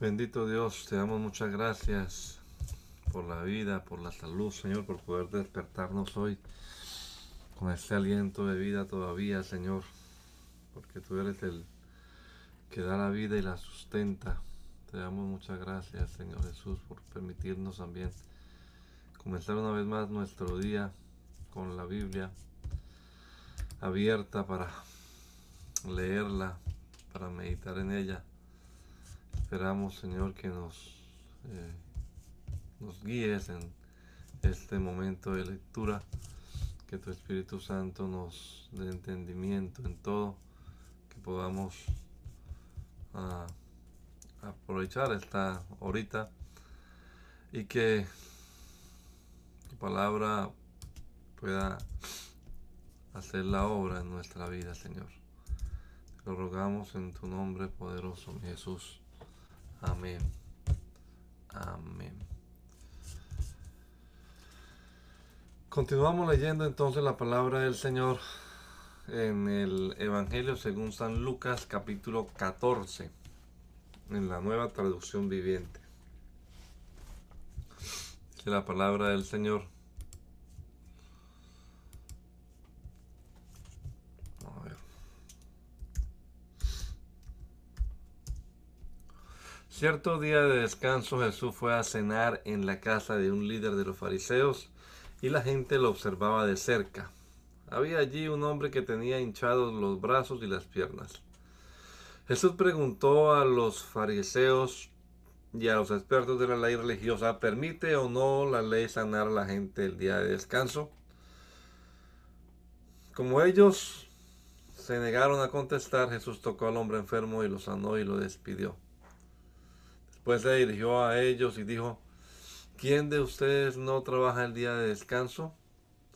Bendito Dios, te damos muchas gracias por la vida, por la salud, Señor, por poder despertarnos hoy con este aliento de vida todavía, Señor, porque tú eres el que da la vida y la sustenta. Te damos muchas gracias, Señor Jesús, por permitirnos también comenzar una vez más nuestro día con la Biblia abierta para leerla, para meditar en ella Esperamos, Señor, que nos, eh, nos guíes en este momento de lectura, que tu Espíritu Santo nos dé entendimiento en todo, que podamos ah, aprovechar esta horita y que tu palabra pueda hacer la obra en nuestra vida, Señor. Te lo rogamos en tu nombre poderoso, mi Jesús. Amén. Amén. Continuamos leyendo entonces la palabra del Señor en el Evangelio según San Lucas capítulo 14 en la nueva traducción viviente. La palabra del Señor. Cierto día de descanso Jesús fue a cenar en la casa de un líder de los fariseos y la gente lo observaba de cerca. Había allí un hombre que tenía hinchados los brazos y las piernas. Jesús preguntó a los fariseos y a los expertos de la ley religiosa, ¿permite o no la ley sanar a la gente el día de descanso? Como ellos se negaron a contestar, Jesús tocó al hombre enfermo y lo sanó y lo despidió. Después se dirigió a ellos y dijo, ¿quién de ustedes no trabaja el día de descanso?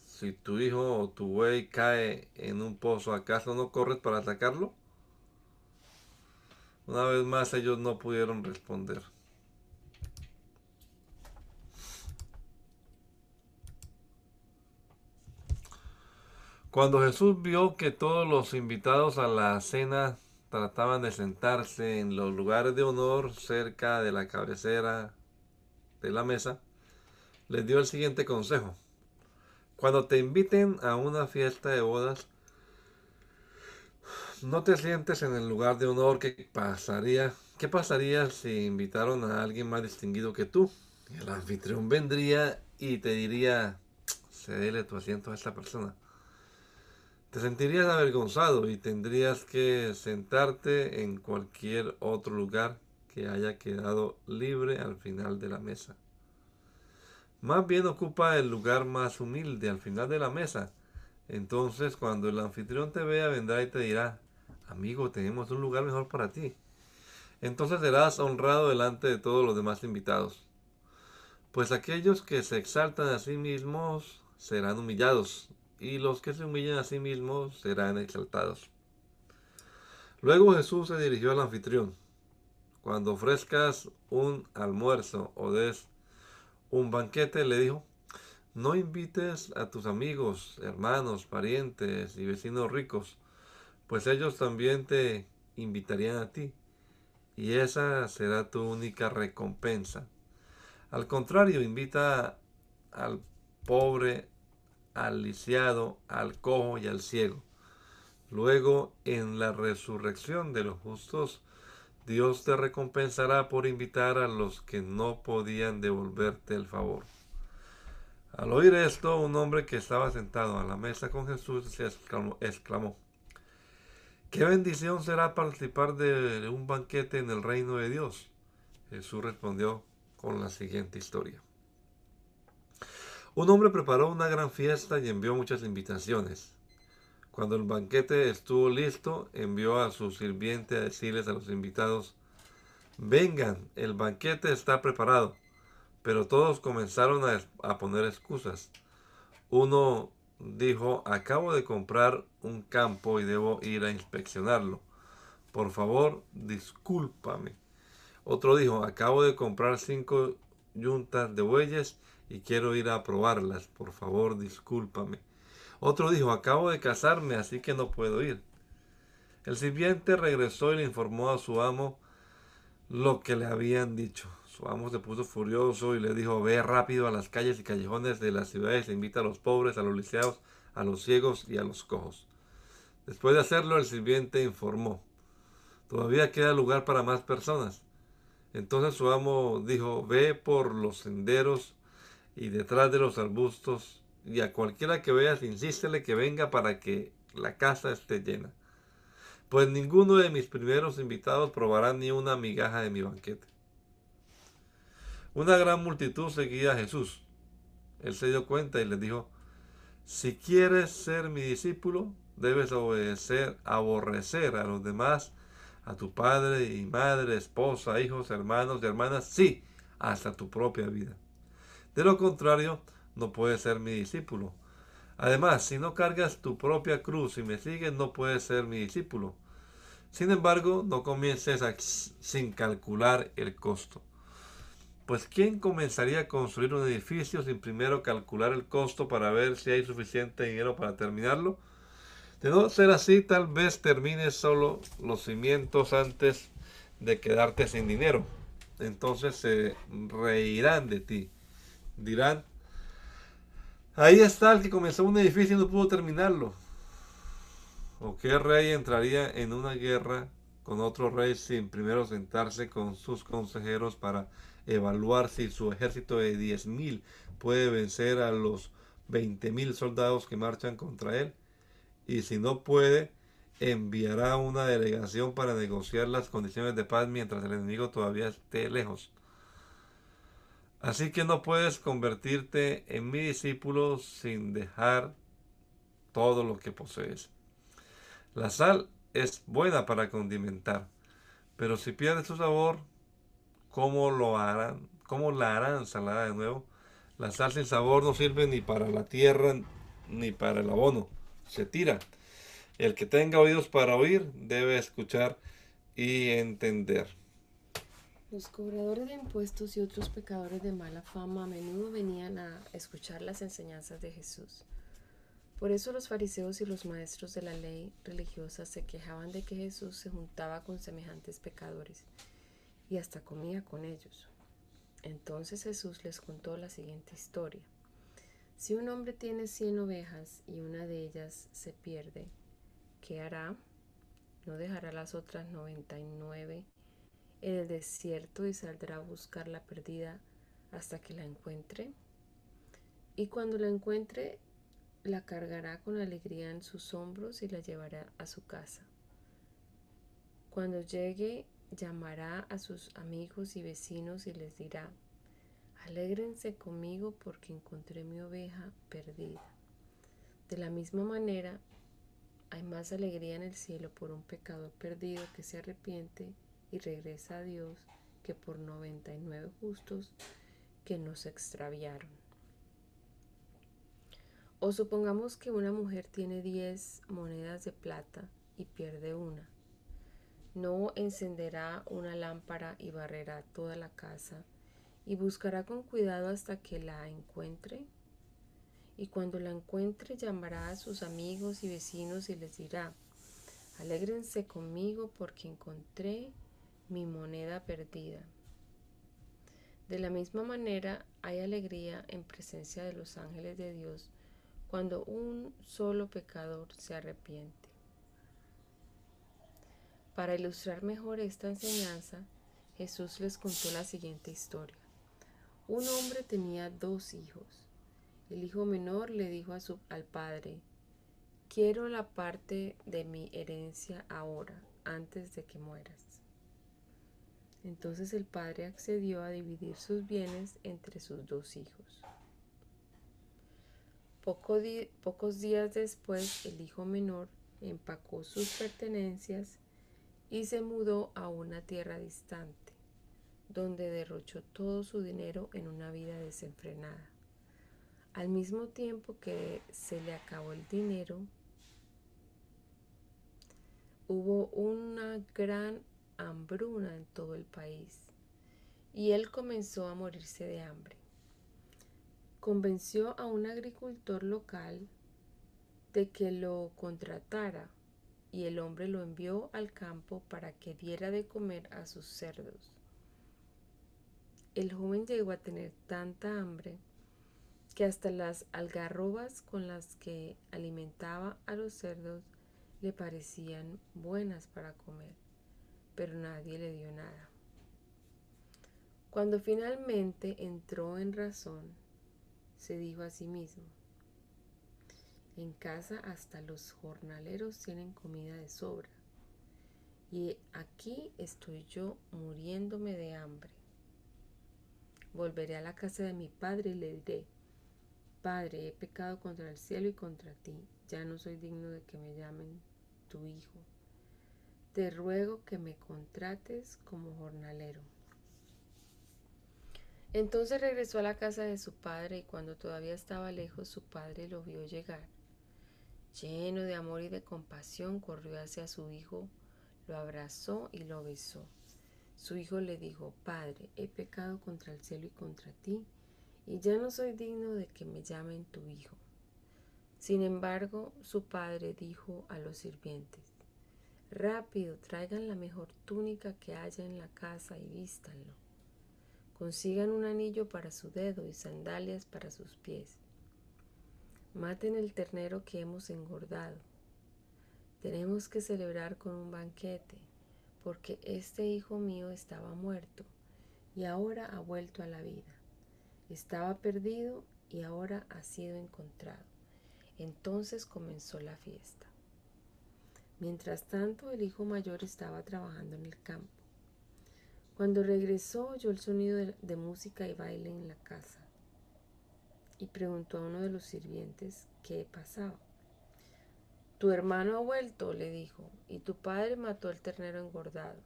Si tu hijo o tu buey cae en un pozo, ¿acaso no corres para sacarlo? Una vez más ellos no pudieron responder. Cuando Jesús vio que todos los invitados a la cena trataban de sentarse en los lugares de honor cerca de la cabecera de la mesa, les dio el siguiente consejo. Cuando te inviten a una fiesta de bodas, no te sientes en el lugar de honor que pasaría. ¿Qué pasaría si invitaron a alguien más distinguido que tú? El anfitrión vendría y te diría, cedele tu asiento a esta persona. Te sentirías avergonzado y tendrías que sentarte en cualquier otro lugar que haya quedado libre al final de la mesa. Más bien ocupa el lugar más humilde al final de la mesa. Entonces cuando el anfitrión te vea vendrá y te dirá, amigo, tenemos un lugar mejor para ti. Entonces serás honrado delante de todos los demás invitados. Pues aquellos que se exaltan a sí mismos serán humillados, y los que se humillan a sí mismos serán exaltados. Luego Jesús se dirigió al anfitrión. Cuando ofrezcas un almuerzo o des un banquete, le dijo, no invites a tus amigos, hermanos, parientes y vecinos ricos, pues ellos también te invitarían a ti, y esa será tu única recompensa. Al contrario, invita al pobre al lisiado, al cojo y al ciego. Luego, en la resurrección de los justos, Dios te recompensará por invitar a los que no podían devolverte el favor. Al oír esto, un hombre que estaba sentado a la mesa con Jesús se exclamó, ¿qué bendición será participar de un banquete en el reino de Dios? Jesús respondió con la siguiente historia. Un hombre preparó una gran fiesta y envió muchas invitaciones. Cuando el banquete estuvo listo, envió a su sirviente a decirles a los invitados, vengan, el banquete está preparado. Pero todos comenzaron a, poner excusas. Uno dijo, acabo de comprar un campo y debo ir a inspeccionarlo. Por favor, discúlpame. Otro dijo, acabo de comprar cinco yuntas de bueyes y quiero ir a probarlas. Por favor, discúlpame. Otro dijo, acabo de casarme, así que no puedo ir. El sirviente regresó y le informó a su amo lo que le habían dicho. Su amo se puso furioso y le dijo, ve rápido a las calles y callejones de las ciudades e invita a los pobres, a los lisiados, a los ciegos y a los cojos. Después de hacerlo, el sirviente informó, todavía queda lugar para más personas. Entonces su amo dijo, ve por los senderos y detrás de los arbustos y a cualquiera que veas, insístele que venga para que la casa esté llena. Pues ninguno de mis primeros invitados probará ni una migaja de mi banquete. Una gran multitud seguía a Jesús. Él se dio cuenta y les dijo, si quieres ser mi discípulo, debes obedecer, aborrecer a los demás, a tu padre y madre, esposa, hijos, hermanos y hermanas, sí, hasta tu propia vida. De lo contrario, no puedes ser mi discípulo. Además, si no cargas tu propia cruz y me sigues, no puedes ser mi discípulo. Sin embargo, no comiences sin calcular el costo. Pues ¿quién comenzaría a construir un edificio sin primero calcular el costo para ver si hay suficiente dinero para terminarlo? De no ser así, tal vez termines solo los cimientos antes de quedarte sin dinero. Entonces se reirán de ti. Dirán, Ahí está el que comenzó un edificio y no pudo terminarlo. ¿O qué rey entraría en una guerra con otro rey sin primero sentarse con sus consejeros para evaluar si su ejército de 10.000 puede vencer a los 20.000 soldados que marchan contra él? Y si no puede, enviará una delegación para negociar las condiciones de paz mientras el enemigo todavía esté lejos. Así que no puedes convertirte en mi discípulo sin dejar todo lo que posees. La sal es buena para condimentar, pero si pierde su sabor, ¿cómo lo harán? ¿Cómo la harán salada de nuevo? La sal sin sabor no sirve ni para la tierra ni para el abono. Se tira. El que tenga oídos para oír debe escuchar y entender. Los cobradores de impuestos y otros pecadores de mala fama a menudo venían a escuchar las enseñanzas de Jesús. Por eso los fariseos y los maestros de la ley religiosa se quejaban de que Jesús se juntaba con semejantes pecadores y hasta comía con ellos. Entonces Jesús les contó la siguiente historia. Si un hombre tiene cien ovejas y una de ellas se pierde, ¿qué hará? ¿No dejará las otras noventa y nueve el desierto y saldrá a buscar la perdida hasta que la encuentre. Y cuando la encuentre, la cargará con alegría en sus hombros y la llevará a su casa. Cuando llegue, llamará a sus amigos y vecinos y les dirá, alégrense conmigo porque encontré mi oveja perdida. De la misma manera, hay más alegría en el cielo por un pecador perdido que se arrepiente y regresa a Dios que por 99 justos que nos extraviaron. O supongamos que una mujer tiene 10 monedas de plata y pierde una. No encenderá una lámpara y barrerá toda la casa y buscará con cuidado hasta que la encuentre. Y cuando la encuentre llamará a sus amigos y vecinos y les dirá, alégrense conmigo porque encontré mi moneda perdida. De la misma manera hay alegría en presencia de los ángeles de Dios cuando un solo pecador se arrepiente. Para ilustrar mejor esta enseñanza, Jesús les contó la siguiente historia. Un hombre tenía dos hijos. El hijo menor le dijo al padre, quiero la parte de mi herencia ahora, antes de que mueras. Entonces el padre accedió a dividir sus bienes entre sus dos hijos. pocos días después, el hijo menor empacó sus pertenencias y se mudó a una tierra distante, donde derrochó todo su dinero en una vida desenfrenada. Al mismo tiempo que se le acabó el dinero, hubo una gran hambruna en todo el país y él comenzó a morirse de hambre. Convenció a un agricultor local de que lo contratara y el hombre lo envió al campo para que diera de comer a sus cerdos. El joven llegó a tener tanta hambre que hasta las algarrobas con las que alimentaba a los cerdos le parecían buenas para comer, pero nadie le dio nada. Cuando finalmente entró en razón, se dijo a sí mismo, en casa hasta los jornaleros tienen comida de sobra, y aquí estoy yo muriéndome de hambre. Volveré a la casa de mi padre y le diré, Padre, he pecado contra el cielo y contra ti, ya no soy digno de que me llamen tu hijo. Te ruego que me contrates como jornalero. Entonces regresó a la casa de su padre y cuando todavía estaba lejos su padre lo vio llegar. Lleno de amor y de compasión corrió hacia su hijo, lo abrazó y lo besó. Su hijo le dijo, Padre, he pecado contra el cielo y contra ti y ya no soy digno de que me llamen tu hijo. Sin embargo, su padre dijo a los sirvientes, Rápido, traigan la mejor túnica que haya en la casa y vístanlo. Consigan un anillo para su dedo y sandalias para sus pies. Maten el ternero que hemos engordado. Tenemos que celebrar con un banquete, porque este hijo mío estaba muerto y ahora ha vuelto a la vida. Estaba perdido y ahora ha sido encontrado. Entonces comenzó la fiesta. Mientras tanto, el hijo mayor estaba trabajando en el campo. Cuando regresó, oyó el sonido de, música y baile en la casa y preguntó a uno de los sirvientes qué pasaba. Tu hermano ha vuelto, le dijo, y tu padre mató al ternero engordado.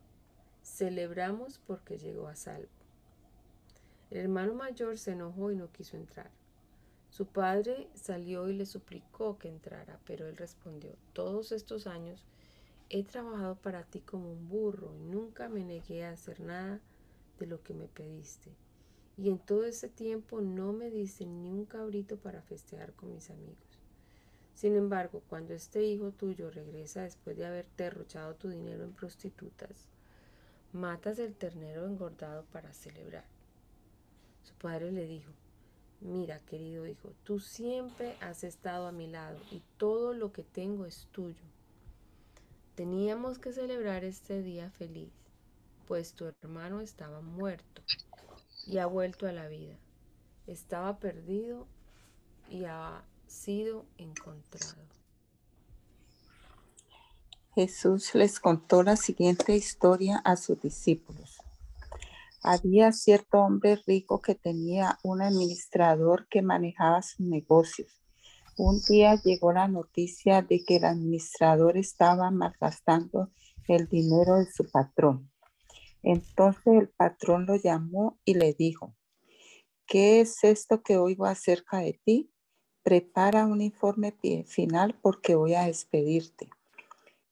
Celebramos porque llegó a salvo. El hermano mayor se enojó y no quiso entrar. Su padre salió y le suplicó que entrara, pero él respondió, todos estos años he trabajado para ti como un burro y nunca me negué a hacer nada de lo que me pediste. Y en todo ese tiempo no me diste ni un cabrito para festejar con mis amigos. Sin embargo, cuando este hijo tuyo regresa después de haber derrochado tu dinero en prostitutas, matas el ternero engordado para celebrar. Su padre le dijo, mira querido hijo, tú siempre has estado a mi lado y todo lo que tengo es tuyo. Teníamos que celebrar este día feliz, pues tu hermano estaba muerto y ha vuelto a la vida. Estaba perdido y ha sido encontrado. Jesús les contó la siguiente historia a sus discípulos. Había cierto hombre rico que tenía un administrador que manejaba sus negocios. Un día llegó la noticia de que el administrador estaba malgastando el dinero de su patrón. Entonces el patrón lo llamó y le dijo, ¿qué es esto que oigo acerca de ti? Prepara un informe final porque voy a despedirte.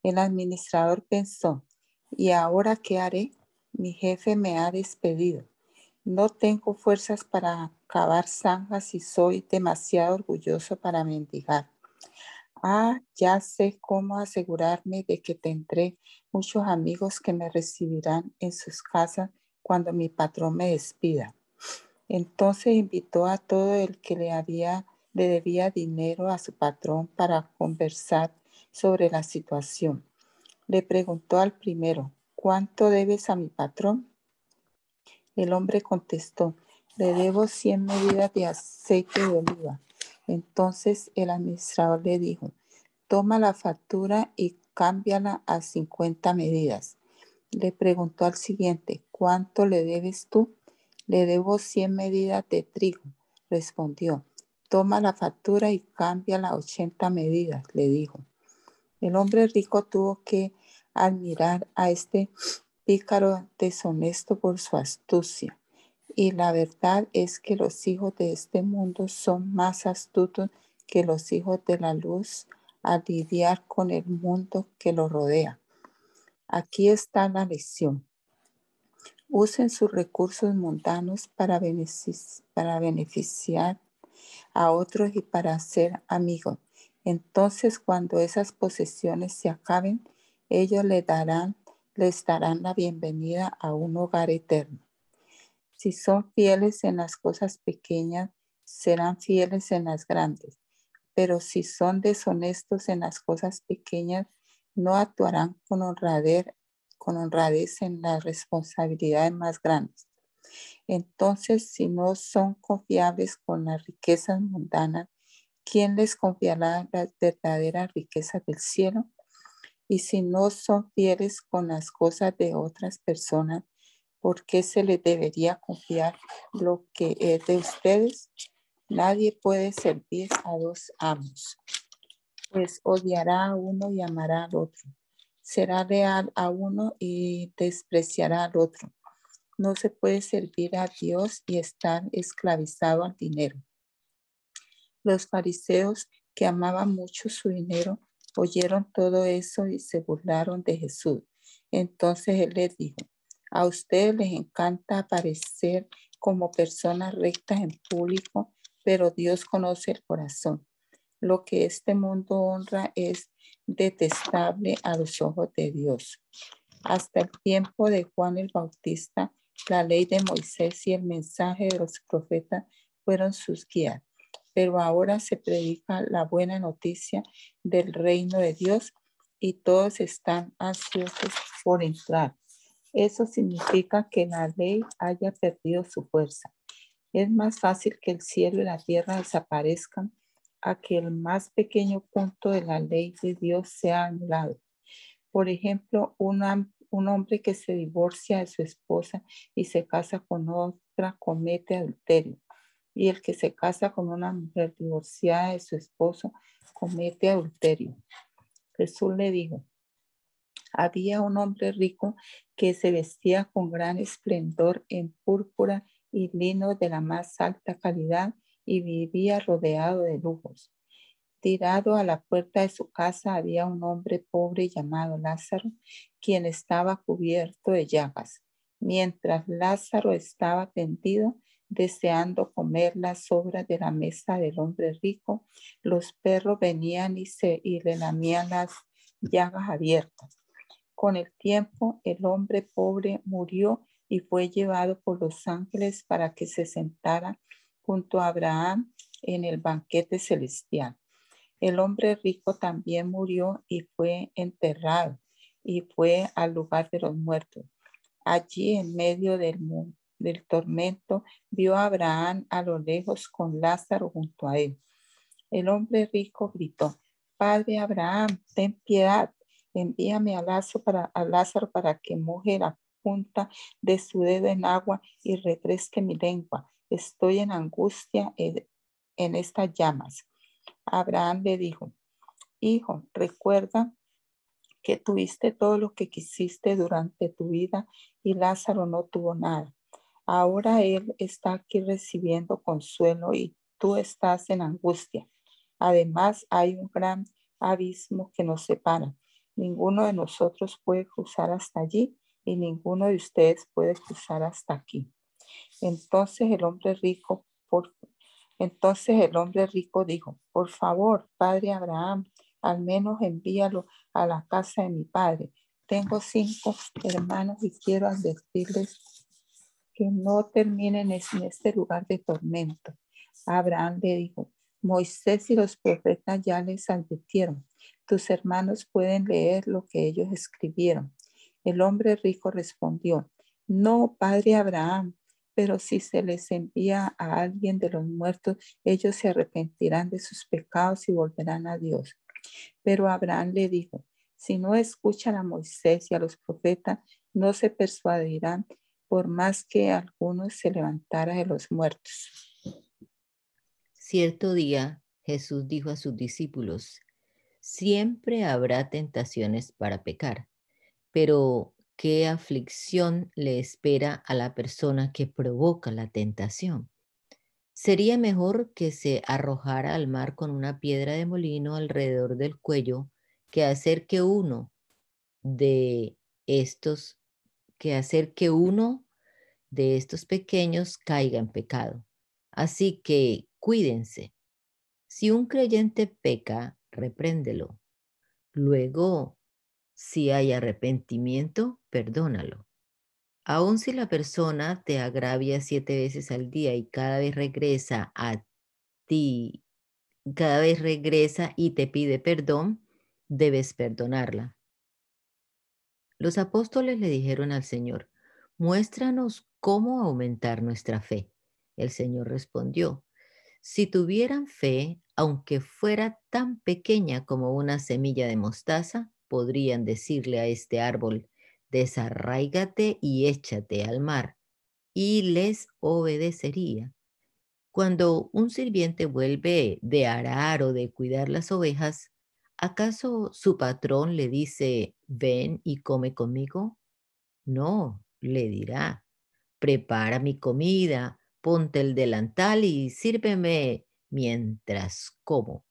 El administrador pensó, ¿y ahora qué haré? Mi jefe me ha despedido. No tengo fuerzas para cavar zanjas y soy demasiado orgulloso para mendigar. Ah, ya sé cómo asegurarme de que tendré muchos amigos que me recibirán en sus casas cuando mi patrón me despida. Entonces invitó a todo el que le había le debía dinero a su patrón para conversar sobre la situación. Le preguntó al primero, ¿cuánto debes a mi patrón? El hombre contestó, le debo 100 medidas de aceite de oliva. Entonces el administrador le dijo, toma la factura y cámbiala a 50 medidas. Le preguntó al siguiente, ¿cuánto le debes tú? Le debo 100 medidas de trigo, respondió. Toma la factura y cambia a 80 medidas, le dijo. El hombre rico tuvo que admirar a este pícaro deshonesto por su astucia. Y la verdad es que los hijos de este mundo son más astutos que los hijos de la luz a lidiar con el mundo que lo rodea. Aquí está la lección. Usen sus recursos mundanos para, para beneficiar a otros y para ser amigos. Entonces, cuando esas posesiones se acaben, ellos le darán, les darán la bienvenida a un hogar eterno. Si son fieles en las cosas pequeñas, serán fieles en las grandes. Pero si son deshonestos en las cosas pequeñas, no actuarán con honradez, con honradez en las responsabilidades más grandes. Entonces, si no son confiables con las riquezas mundanas, ¿quién les confiará las verdaderas riquezas del cielo? Y si no son fieles con las cosas de otras personas, ¿por qué se les debería confiar lo que es de ustedes? Nadie puede servir a dos amos, pues odiará a uno y amará al otro. Será leal a uno y despreciará al otro. No se puede servir a Dios y estar esclavizado al dinero. Los fariseos que amaban mucho su dinero oyeron todo eso y se burlaron de Jesús. Entonces él les dijo, a ustedes les encanta aparecer como personas rectas en público pero Dios conoce el corazón. Lo que este mundo honra es detestable a los ojos de Dios. Hasta el tiempo de Juan el Bautista, la ley de Moisés y el mensaje de los profetas fueron sus guías. Pero ahora se predica la buena noticia del reino de Dios y todos están ansiosos por entrar. Eso significa que la ley haya perdido su fuerza. Es más fácil que el cielo y la tierra desaparezcan a que el más pequeño punto de la ley de Dios sea anulado. Por ejemplo, un hombre que se divorcia de su esposa y se casa con otra comete adulterio. Y el que se casa con una mujer divorciada de su esposo comete adulterio. Jesús le dijo, había un hombre rico que se vestía con gran esplendor en púrpura y lino de la más alta calidad y vivía rodeado de lujos. Tirado a la puerta de su casa había un hombre pobre llamado Lázaro, quien estaba cubierto de llagas. Mientras Lázaro estaba tendido, deseando comer las sobras de la mesa del hombre rico, los perros venían y, se, le lamían las llagas abiertas. Con el tiempo, el hombre pobre murió y fue llevado por los ángeles para que se sentara junto a Abraham en el banquete celestial. El hombre rico también murió y fue enterrado y fue al lugar de los muertos. Allí en medio del, del tormento vio a Abraham a lo lejos con Lázaro junto a él. El hombre rico gritó, Padre Abraham, ten piedad, envíame a Lázaro para, a Lázaro para que moje la punta de su dedo en agua y refresque mi lengua. Estoy en angustia en estas llamas. Abraham le dijo, Hijo, recuerda que tuviste todo lo que quisiste durante tu vida y Lázaro no tuvo nada. Ahora él está aquí recibiendo consuelo y tú estás en angustia. Además, hay un gran abismo que nos separa. Ninguno de nosotros puede cruzar hasta allí y ninguno de ustedes puede cruzar hasta aquí. Entonces el hombre rico, entonces el hombre rico dijo, por favor, padre Abraham, al menos envíalo a la casa de mi padre. Tengo cinco hermanos y quiero advertirles que no terminen en este lugar de tormento. Abraham le dijo, Moisés y los profetas ya les advirtieron. Tus hermanos pueden leer lo que ellos escribieron. El hombre rico respondió, no, padre Abraham, pero si se les envía a alguien de los muertos, ellos se arrepentirán de sus pecados y volverán a Dios. Pero Abraham le dijo, si no escuchan a Moisés y a los profetas, no se persuadirán por más que algunos se levantara de los muertos. Cierto día Jesús dijo a sus discípulos, siempre habrá tentaciones para pecar, pero ¿qué aflicción le espera a la persona que provoca la tentación? Sería mejor que se arrojara al mar con una piedra de molino alrededor del cuello que hacer que uno de estos, que hacer que uno de estos pequeños caiga en pecado. Así que cuídense. Si un creyente peca, repréndelo. Luego, si hay arrepentimiento, perdónalo. Aun si la persona te agravia siete veces al día y cada vez regresa a ti, cada vez regresa y te pide perdón, debes perdonarla. Los apóstoles le dijeron al Señor, muéstranos cómo aumentar nuestra fe. El Señor respondió, si tuvieran fe, aunque fuera tan pequeña como una semilla de mostaza, podrían decirle a este árbol, desarráigate y échate al mar, y les obedecería. Cuando un sirviente vuelve de arar o de cuidar las ovejas, ¿acaso su patrón le dice, ven y come conmigo? No, le dirá, prepara mi comida, ponte el delantal y sírveme mientras como.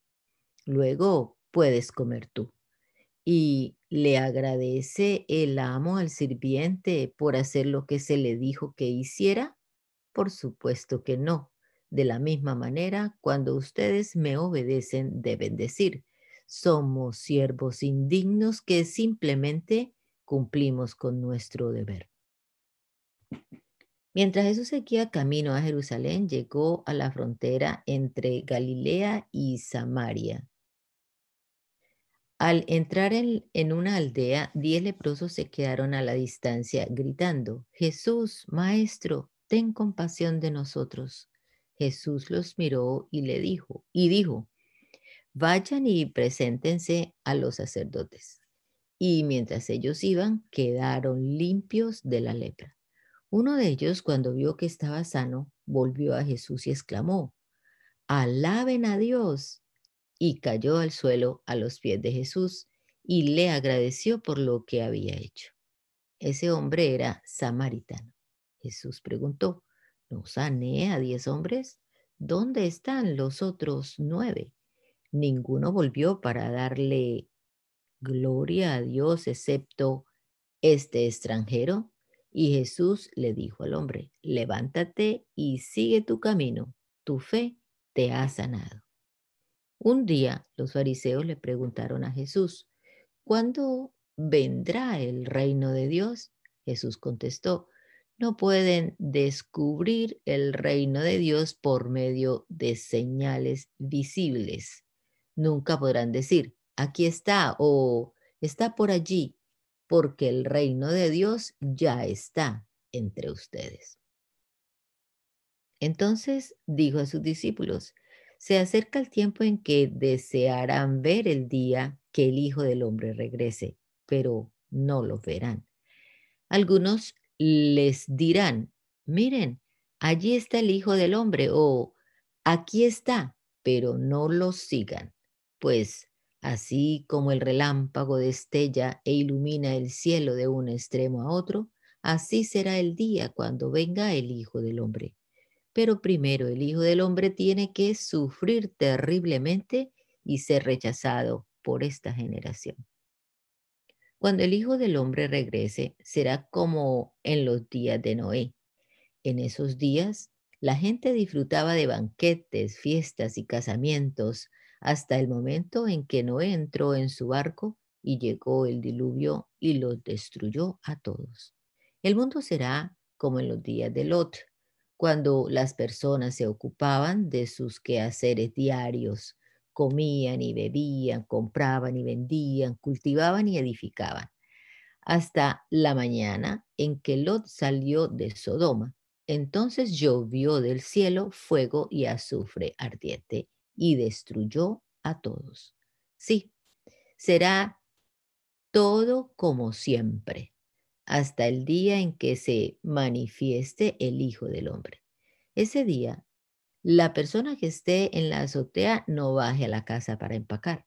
Luego puedes comer tú. Y le agradece el amo al sirviente por hacer lo que se le dijo que hiciera. Por supuesto que no. De la misma manera, cuando ustedes me obedecen, deben decir, somos siervos indignos que simplemente cumplimos con nuestro deber. Mientras Jesús seguía camino a Jerusalén, llegó a la frontera entre Galilea y Samaria. Al entrar en, en, una aldea, diez leprosos se quedaron a la distancia, gritando, Jesús, Maestro, ten compasión de nosotros. Jesús los miró y le dijo, y dijo, vayan y preséntense a los sacerdotes. Y mientras ellos iban, quedaron limpios de la lepra. Uno de ellos, cuando vio que estaba sano, volvió a Jesús y exclamó, alaben a Dios. Y cayó al suelo a los pies de Jesús y le agradeció por lo que había hecho. Ese hombre era samaritano. Jesús preguntó, ¿no sané a diez hombres? ¿Dónde están los otros nueve? Ninguno volvió para darle gloria a Dios excepto este extranjero. Y Jesús le dijo al hombre, levántate y sigue tu camino, tu fe te ha sanado. Un día los fariseos le preguntaron a Jesús, ¿cuándo vendrá el reino de Dios? Jesús contestó, no pueden descubrir el reino de Dios por medio de señales visibles. Nunca podrán decir, aquí está o está por allí, porque el reino de Dios ya está entre ustedes. Entonces dijo a sus discípulos, se acerca el tiempo en que desearán ver el día que el Hijo del Hombre regrese, pero no lo verán. Algunos les dirán, miren, allí está el Hijo del Hombre o aquí está, pero no lo sigan, pues Así como el relámpago destella e ilumina el cielo de un extremo a otro, así será el día cuando venga el Hijo del Hombre. Pero primero el Hijo del Hombre tiene que sufrir terriblemente y ser rechazado por esta generación. Cuando el Hijo del Hombre regrese, será como en los días de Noé. En esos días, la gente disfrutaba de banquetes, fiestas y casamientos, hasta el momento en que Noé entró en su barco y llegó el diluvio y los destruyó a todos. El mundo será como en los días de Lot, cuando las personas se ocupaban de sus quehaceres diarios, comían y bebían, compraban y vendían, cultivaban y edificaban, hasta la mañana en que Lot salió de Sodoma. Entonces llovió del cielo fuego y azufre ardiente y destruyó a todos. Sí, será todo como siempre, hasta el día en que se manifieste el Hijo del Hombre. Ese día, La persona que esté en la azotea no baje a la casa para empacar.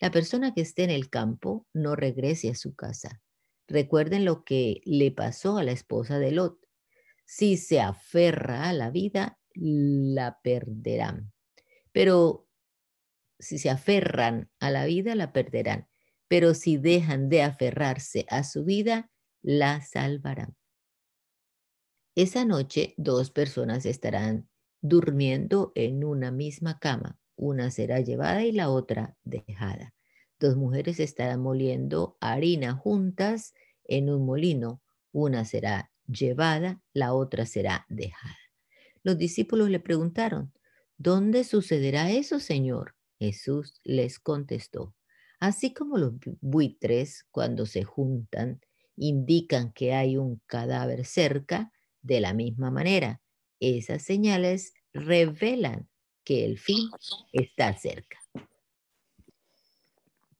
La persona que esté en el campo no regrese a su casa. Recuerden lo que le pasó a la esposa de Lot. Si se aferra a la vida, la perderán. Pero si se aferran a la vida, la perderán. Pero si dejan de aferrarse a su vida, la salvarán. Esa noche dos personas estarán durmiendo en una misma cama. Una será llevada y la otra dejada. Dos mujeres estarán moliendo harina juntas en un molino. Una será llevada, la otra será dejada. Los discípulos le preguntaron, ¿dónde sucederá eso, Señor? Jesús les contestó, así como los buitres cuando se juntan indican que hay un cadáver cerca, de la misma manera, esas señales revelan que el fin está cerca.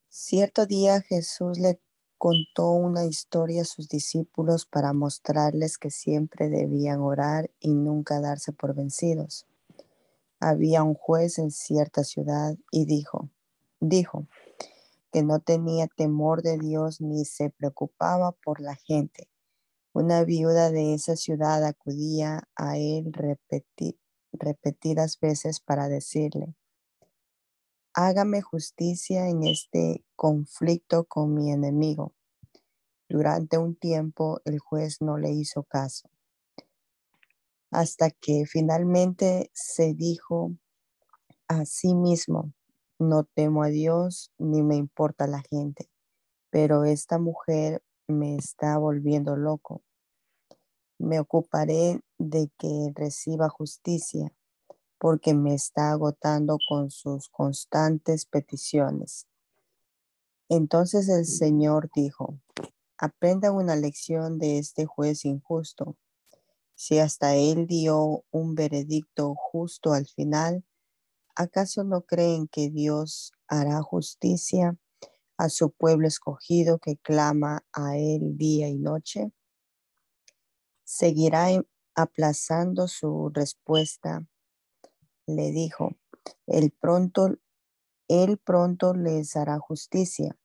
Cierto día Jesús le contó una historia a sus discípulos para mostrarles que siempre debían orar y nunca darse por vencidos. Había un juez en cierta ciudad y dijo, dijo que no tenía temor de Dios ni se preocupaba por la gente. Una viuda de esa ciudad acudía a él repetidas veces para decirle, hágame justicia en este conflicto con mi enemigo. Durante un tiempo el juez no le hizo caso, hasta que finalmente se dijo a sí mismo, no temo a Dios ni me importa la gente, pero esta mujer me está volviendo loco. Me ocuparé de que reciba justicia porque me está agotando con sus constantes peticiones. Entonces el Señor dijo, aprenda una lección de este juez injusto. Si hasta él dio un veredicto justo al final, ¿acaso no creen que Dios hará justicia a su pueblo escogido que clama a él día y noche? ¿Seguirá aplazando su respuesta le dijo, el pronto, él pronto les hará justicia,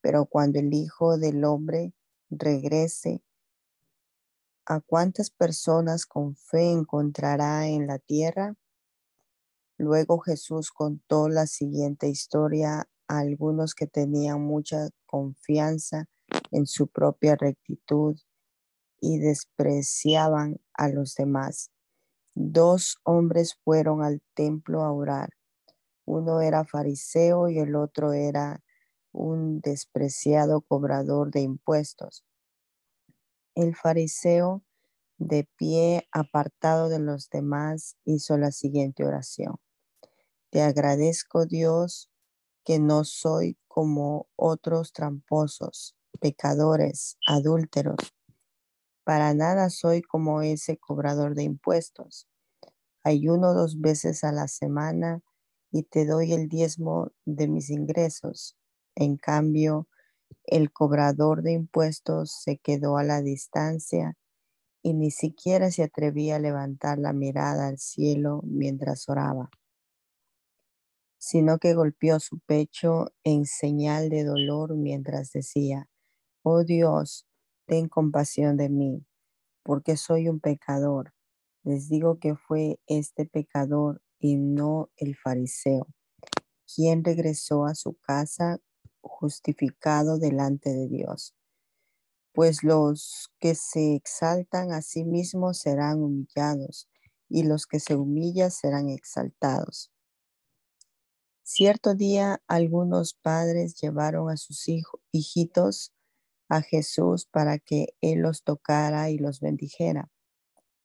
pero cuando el Hijo del Hombre regrese, ¿a cuántas personas con fe encontrará en la tierra? Luego Jesús contó la siguiente historia a algunos que tenían mucha confianza en su propia rectitud y despreciaban a los demás. Dos hombres fueron al templo a orar. Uno era fariseo y el otro era un despreciado cobrador de impuestos. El fariseo, de pie apartado de los demás, hizo la siguiente oración. Te agradezco, Dios, que no soy como otros tramposos, pecadores, adúlteros para nada soy como ese cobrador de impuestos. Ayuno dos veces a la semana y te doy el diezmo de mis ingresos. En cambio, el cobrador de impuestos se quedó a la distancia y ni siquiera se atrevía a levantar la mirada al cielo mientras oraba, sino que golpeó su pecho en señal de dolor mientras decía, oh Dios, ten compasión de mí, porque soy un pecador. Les digo que fue este pecador y no el fariseo, quien regresó a su casa justificado delante de Dios. Pues los que se exaltan a sí mismos serán humillados, y los que se humillan serán exaltados. Cierto día algunos padres llevaron a sus hijos, hijitos a Jesús para que Él los tocara y los bendijera.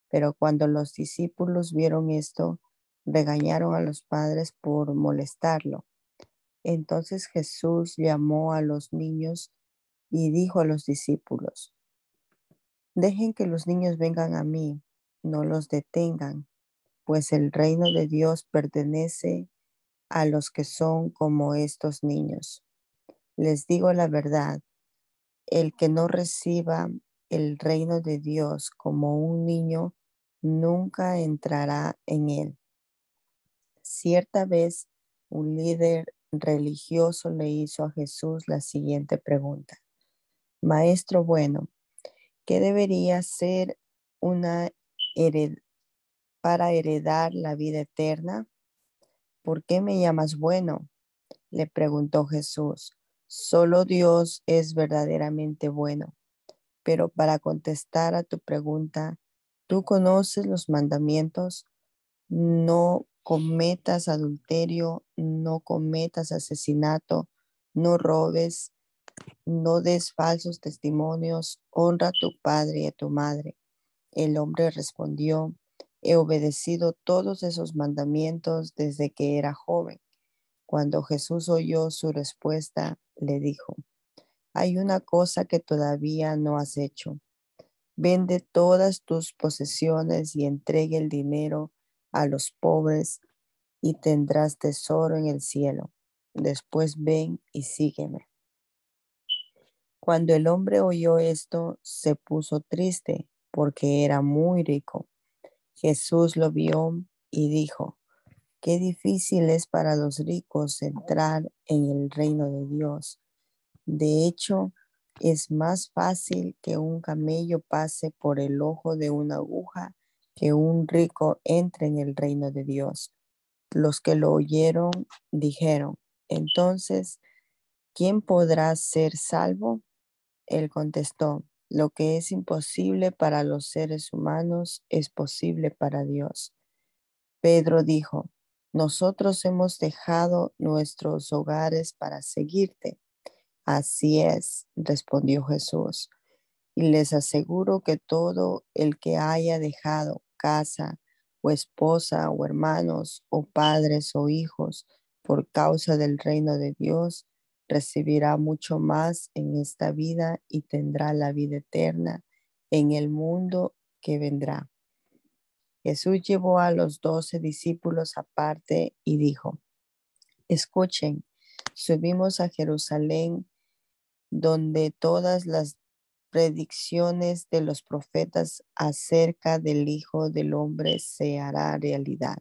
Pero cuando los discípulos vieron esto, regañaron a los padres por molestarlo. Entonces Jesús llamó a los niños y dijo a los discípulos, dejen que los niños vengan a mí, no los detengan, pues el reino de Dios pertenece a los que son como estos niños. Les digo la verdad, el que no reciba el reino de Dios como un niño nunca entrará en él. Cierta vez un líder religioso le hizo a Jesús la siguiente pregunta. Maestro bueno, ¿qué debería ser una para heredar la vida eterna? ¿Por qué me llamas bueno? Le preguntó Jesús. Solo Dios es verdaderamente bueno. Pero para contestar a tu pregunta, tú conoces los mandamientos. No cometas adulterio, no cometas asesinato, no robes, no des falsos testimonios, honra a tu padre y a tu madre. El hombre respondió, he obedecido todos esos mandamientos desde que era joven. Cuando Jesús oyó su respuesta, le dijo, hay una cosa que todavía no has hecho. Vende todas tus posesiones y entregue el dinero a los pobres y tendrás tesoro en el cielo. Después ven y sígueme. Cuando el hombre oyó esto, se puso triste porque era muy rico. Jesús lo vio y dijo, qué difícil es para los ricos entrar en el reino de Dios. De hecho, es más fácil que un camello pase por el ojo de una aguja que un rico entre en el reino de Dios. Los que lo oyeron dijeron, entonces, ¿quién podrá ser salvo? Él contestó, lo que es imposible para los seres humanos es posible para Dios. Pedro dijo, nosotros hemos dejado nuestros hogares para seguirte. Así es, respondió Jesús. Y les aseguro que todo el que haya dejado casa o esposa o hermanos o padres o hijos por causa del reino de Dios, recibirá mucho más en esta vida y tendrá la vida eterna en el mundo que vendrá. Jesús llevó a los doce discípulos aparte y dijo, escuchen, subimos a Jerusalén donde todas las predicciones de los profetas acerca del Hijo del Hombre se hará realidad.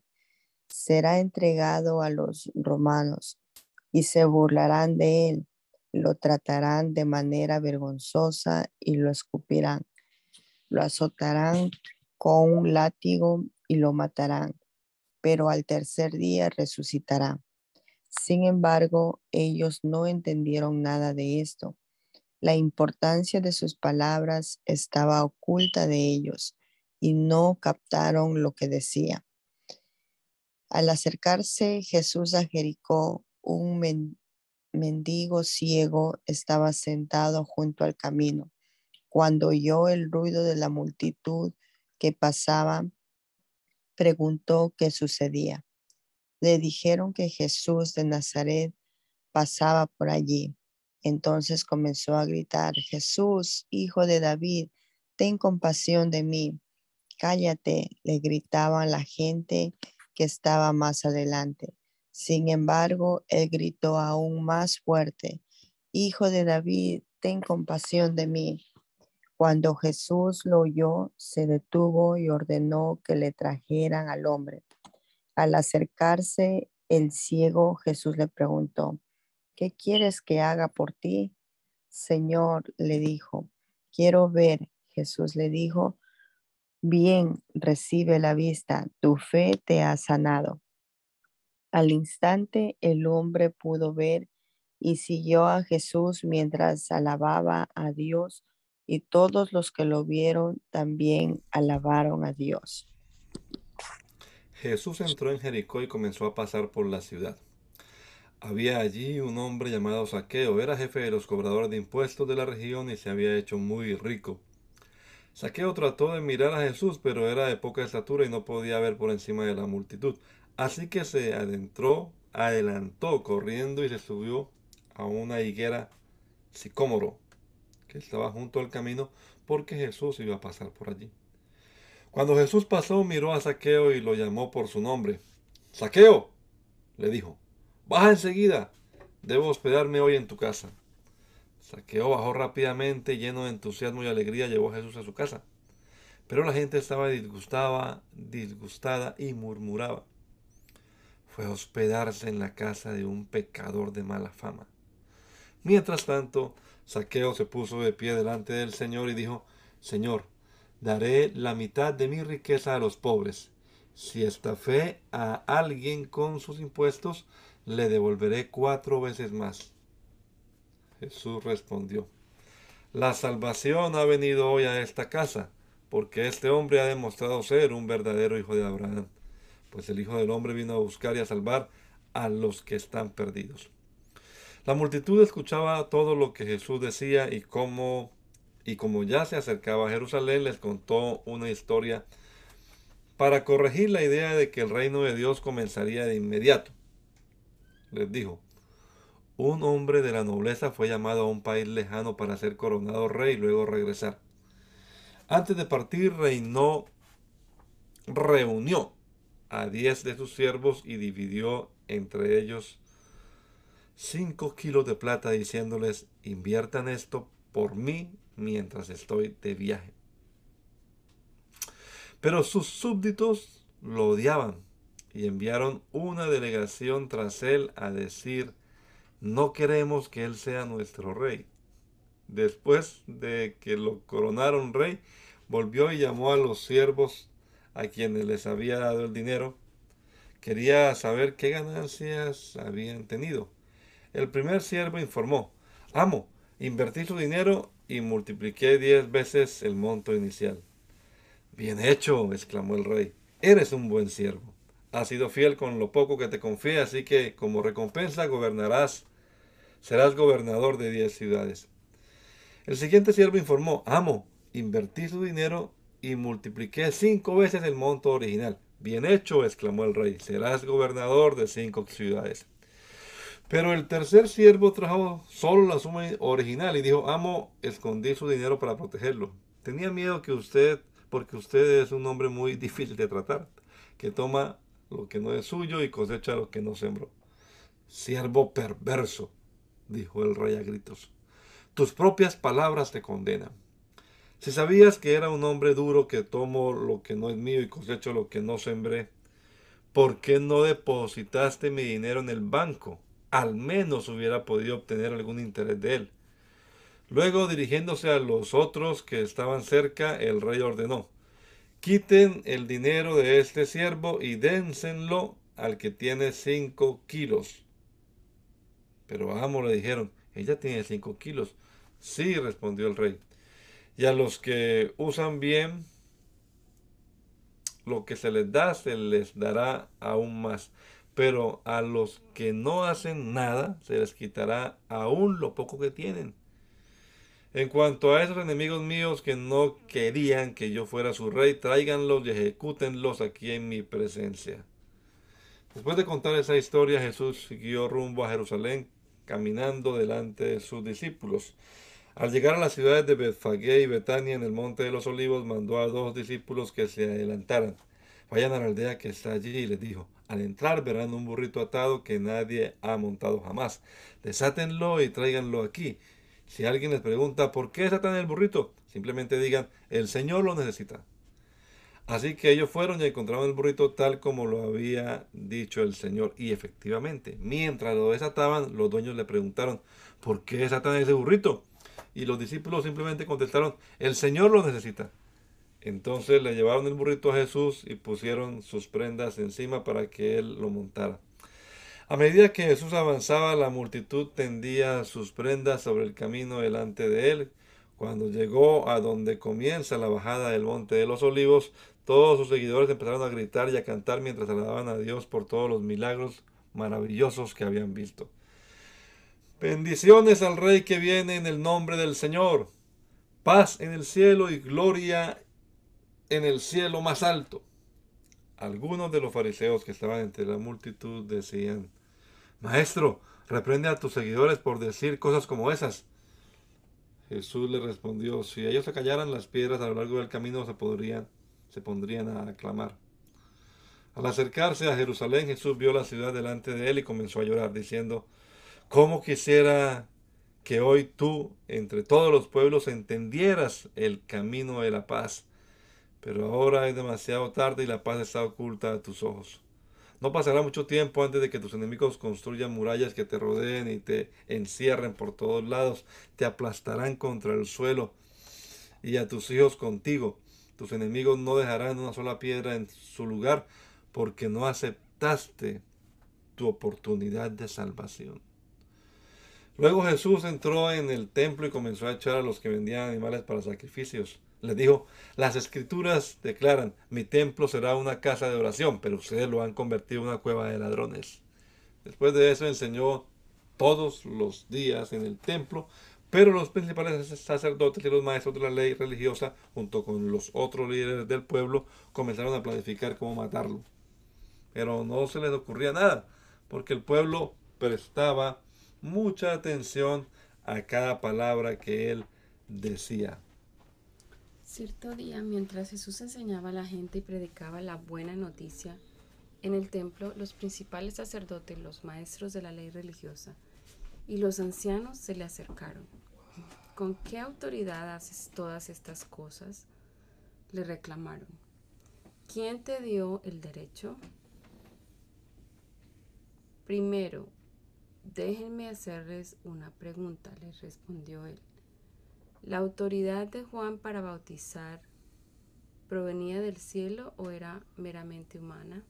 Será entregado a los romanos y se burlarán de él, lo tratarán de manera vergonzosa y lo escupirán, lo azotarán con un látigo y lo matarán, pero al tercer día resucitará. Sin embargo, ellos no entendieron nada de esto la importancia de sus palabras estaba oculta de ellos y no captaron lo que decía. Al acercarse Jesús a Jericó, un mendigo ciego estaba sentado junto al camino. Cuando oyó el ruido de la multitud que pasaba, preguntó qué sucedía. Le dijeron que Jesús de Nazaret pasaba por allí. Entonces comenzó a gritar, Jesús, hijo de David, ten compasión de mí. Cállate, le gritaban la gente que estaba más adelante. Sin embargo, él gritó aún más fuerte, Hijo de David, ten compasión de mí. Cuando Jesús lo oyó, se detuvo y ordenó que le trajeran al hombre. Al acercarse el ciego, Jesús le preguntó, ¿qué quieres que haga por ti? Señor, le dijo, quiero ver. Jesús le dijo, bien, recibe la vista, tu fe te ha sanado. Al instante el hombre pudo ver y siguió a Jesús mientras alababa a Dios y todos los que lo vieron también alabaron a Dios. Jesús entró en Jericó y comenzó a pasar por la ciudad. Había allí un hombre llamado Saqueo, era jefe de los cobradores de impuestos de la región y se había hecho muy rico. Saqueo trató de mirar a Jesús, pero era de poca estatura y no podía ver por encima de la multitud. Así que se adentró, adelantó corriendo y se subió a una higuera sicómoro que estaba junto al camino porque Jesús iba a pasar por allí. Cuando Jesús pasó, miró a Saqueo y lo llamó por su nombre. Saqueo, le dijo, Baja enseguida. Debo hospedarme hoy en tu casa. Saqueo bajó rápidamente, lleno de entusiasmo y alegría, llevó a Jesús a su casa. Pero la gente estaba disgustada, disgustada y murmuraba. fue hospedarse en la casa de un pecador de mala fama. Mientras tanto, Saqueo se puso de pie delante del Señor y dijo, Señor, daré la mitad de mi riqueza a los pobres. Si estafé a alguien con sus impuestos, le devolveré cuatro veces más. Jesús respondió, La salvación ha venido hoy a esta casa, porque este hombre ha demostrado ser un verdadero hijo de Abraham, pues el Hijo del Hombre vino a buscar y a salvar a los que están perdidos. La multitud escuchaba todo lo que Jesús decía y como y como ya se acercaba a Jerusalén les contó una historia para corregir la idea de que el reino de Dios comenzaría de inmediato. Les dijo, un hombre de la nobleza fue llamado a un país lejano para ser coronado rey y luego regresar. Antes de partir reinó, reunió a diez de sus siervos y dividió entre ellos cinco kilos de plata diciéndoles, inviertan esto por mí mientras estoy de viaje. Pero sus súbditos lo odiaban y enviaron una delegación tras él a decir, no queremos que él sea nuestro rey. Después de que lo coronaron rey, volvió y llamó a los siervos a quienes les había dado el dinero. Quería saber qué ganancias habían tenido. El primer siervo informó, amo, invertí su dinero y multipliqué diez veces el monto inicial. Bien hecho, exclamó el rey, eres un buen siervo. Has sido fiel con lo poco que te confié, así que como recompensa gobernarás, serás gobernador de diez ciudades. El siguiente siervo informó, amo, invertí su dinero y multipliqué cinco veces el monto original. Bien hecho, exclamó el rey, serás gobernador de cinco ciudades. Pero el tercer siervo trajo solo la suma original y dijo, amo, escondí su dinero para protegerlo. Tenía miedo que usted, porque usted es un hombre muy difícil de tratar, que toma lo que no es suyo y cosecha lo que no sembró. Siervo perverso, dijo el rey a gritos. Tus propias palabras te condenan. Si sabías que era un hombre duro que tomo lo que no es mío y cosecho lo que no sembré, ¿por qué no depositaste mi dinero en el banco? al menos hubiera podido obtener algún interés de él. Luego, dirigiéndose a los otros que estaban cerca, el rey ordenó, quiten el dinero de este siervo y dénsenlo al que tiene cinco kilos. Pero Amo le dijeron, ella tiene cinco kilos. Sí, respondió el rey. Y a los que usan bien, lo que se les da, se les dará aún más pero a los que no hacen nada se les quitará aún lo poco que tienen. En cuanto a esos enemigos míos que no querían que yo fuera su rey, tráiganlos y ejecútenlos aquí en mi presencia. Después de contar esa historia, Jesús siguió rumbo a Jerusalén, caminando delante de sus discípulos. Al llegar a las ciudades de Betfagé y Betania en el monte de los olivos, mandó a dos discípulos que se adelantaran. Vayan a la aldea que está allí y les dijo, al entrar verán un burrito atado que nadie ha montado jamás. Desátenlo y tráiganlo aquí. Si alguien les pregunta por qué desatan el burrito, simplemente digan, el Señor lo necesita. Así que ellos fueron y encontraron el burrito tal como lo había dicho el Señor. Y efectivamente, mientras lo desataban, los dueños le preguntaron, ¿por qué desatan ese burrito? Y los discípulos simplemente contestaron, el Señor lo necesita. Entonces le llevaron el burrito a Jesús y pusieron sus prendas encima para que él lo montara. A medida que Jesús avanzaba, la multitud tendía sus prendas sobre el camino delante de él. Cuando llegó a donde comienza la bajada del monte de los olivos, todos sus seguidores empezaron a gritar y a cantar mientras alababan a Dios por todos los milagros maravillosos que habían visto. Bendiciones al Rey que viene en el nombre del Señor. Paz en el cielo y gloria en el cielo más alto. Algunos de los fariseos que estaban entre la multitud decían, Maestro, reprende a tus seguidores por decir cosas como esas. Jesús le respondió, si ellos se callaran las piedras a lo largo del camino se, podrían, se pondrían a aclamar. Al acercarse a Jerusalén, Jesús vio la ciudad delante de él y comenzó a llorar, diciendo, ¿cómo quisiera que hoy tú, entre todos los pueblos, entendieras el camino de la paz? pero ahora es demasiado tarde y la paz está oculta a tus ojos. No pasará mucho tiempo antes de que tus enemigos construyan murallas que te rodeen y te encierren por todos lados. Te aplastarán contra el suelo y a tus hijos contigo. Tus enemigos no dejarán una sola piedra en su lugar porque no aceptaste tu oportunidad de salvación. Luego Jesús entró en el templo y comenzó a echar a los que vendían animales para sacrificios. Les dijo, las escrituras declaran, mi templo será una casa de oración, pero ustedes lo han convertido en una cueva de ladrones. Después de eso enseñó todos los días en el templo, pero los principales sacerdotes y los maestros de la ley religiosa, junto con los otros líderes del pueblo, comenzaron a planificar cómo matarlo. Pero no se les ocurría nada, porque el pueblo prestaba mucha atención a cada palabra que él decía. Cierto día, mientras Jesús enseñaba a la gente y predicaba la buena noticia, en el templo los principales sacerdotes, los maestros de la ley religiosa y los ancianos se le acercaron. ¿Con qué autoridad haces todas estas cosas? Le reclamaron. ¿Quién te dio el derecho? Primero, déjenme hacerles una pregunta, les respondió él. ¿La autoridad de Juan para bautizar provenía del cielo o era meramente humana?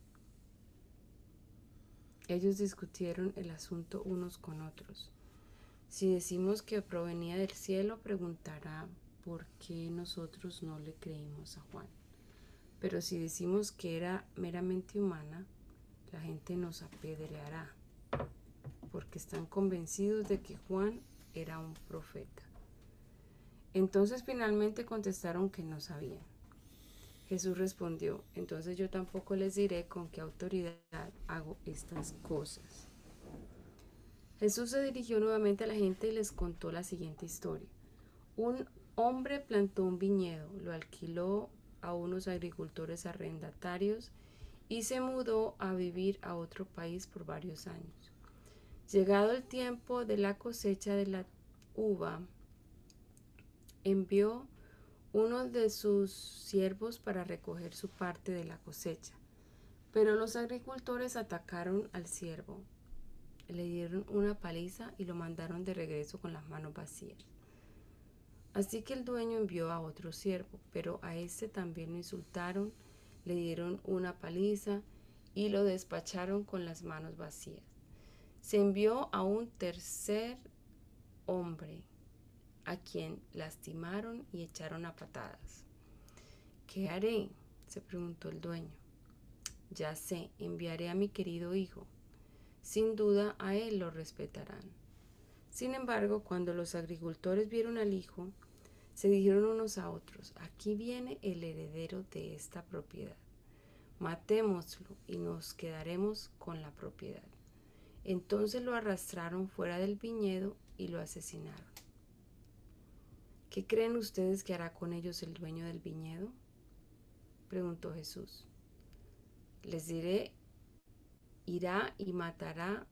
Ellos discutieron el asunto unos con otros. Si decimos que provenía del cielo, preguntará por qué nosotros no le creímos a Juan. Pero si decimos que era meramente humana, la gente nos apedreará, porque están convencidos de que Juan era un profeta. Entonces finalmente contestaron que no sabían. Jesús respondió, entonces yo tampoco les diré con qué autoridad hago estas cosas. Jesús se dirigió nuevamente a la gente y les contó la siguiente historia. Un hombre plantó un viñedo, lo alquiló a unos agricultores arrendatarios y se mudó a vivir a otro país por varios años. Llegado el tiempo de la cosecha de la uva, envió uno de sus siervos para recoger su parte de la cosecha. Pero los agricultores atacaron al siervo, le dieron una paliza y lo mandaron de regreso con las manos vacías. Así que el dueño envió a otro siervo, pero a ese también lo insultaron, le dieron una paliza y lo despacharon con las manos vacías. Se envió a un tercer hombre a quien lastimaron y echaron a patadas. ¿Qué haré? se preguntó el dueño. Ya sé, enviaré a mi querido hijo. Sin duda a él lo respetarán. Sin embargo, cuando los agricultores vieron al hijo, se dijeron unos a otros, aquí viene el heredero de esta propiedad. Matémoslo y nos quedaremos con la propiedad. Entonces lo arrastraron fuera del viñedo y lo asesinaron. ¿Qué creen ustedes que hará con ellos el dueño del viñedo? Preguntó Jesús. Les diré, irá y matará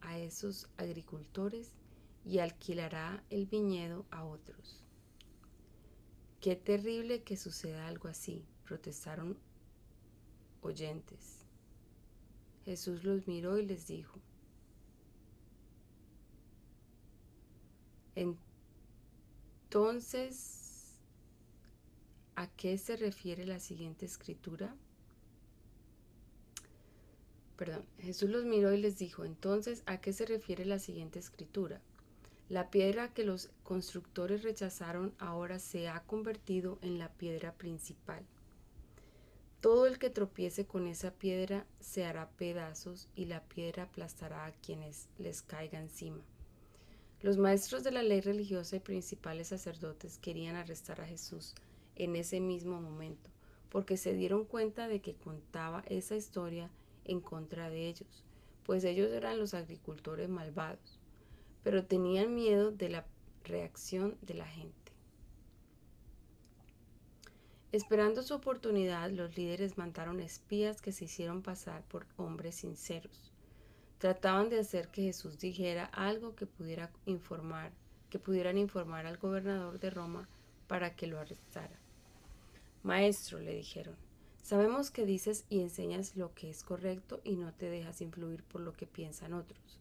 a esos agricultores y alquilará el viñedo a otros. Qué terrible que suceda algo así, protestaron oyentes. Jesús los miró y les dijo, Entonces, ¿a qué se refiere la siguiente escritura? Perdón, Jesús los miró y les dijo, entonces, ¿a qué se refiere la siguiente escritura? La piedra que los constructores rechazaron ahora se ha convertido en la piedra principal. Todo el que tropiece con esa piedra se hará pedazos y la piedra aplastará a quienes les caiga encima. Los maestros de la ley religiosa y principales sacerdotes querían arrestar a Jesús en ese mismo momento, porque se dieron cuenta de que contaba esa historia en contra de ellos, pues ellos eran los agricultores malvados, pero tenían miedo de la reacción de la gente. Esperando su oportunidad, los líderes mandaron espías que se hicieron pasar por hombres sinceros Trataban de hacer que Jesús dijera algo que pudiera informar, que pudieran informar al gobernador de Roma para que lo arrestara. Maestro, le dijeron, Sabemos que dices y enseñas lo que es correcto y no te dejas influir por lo que piensan otros.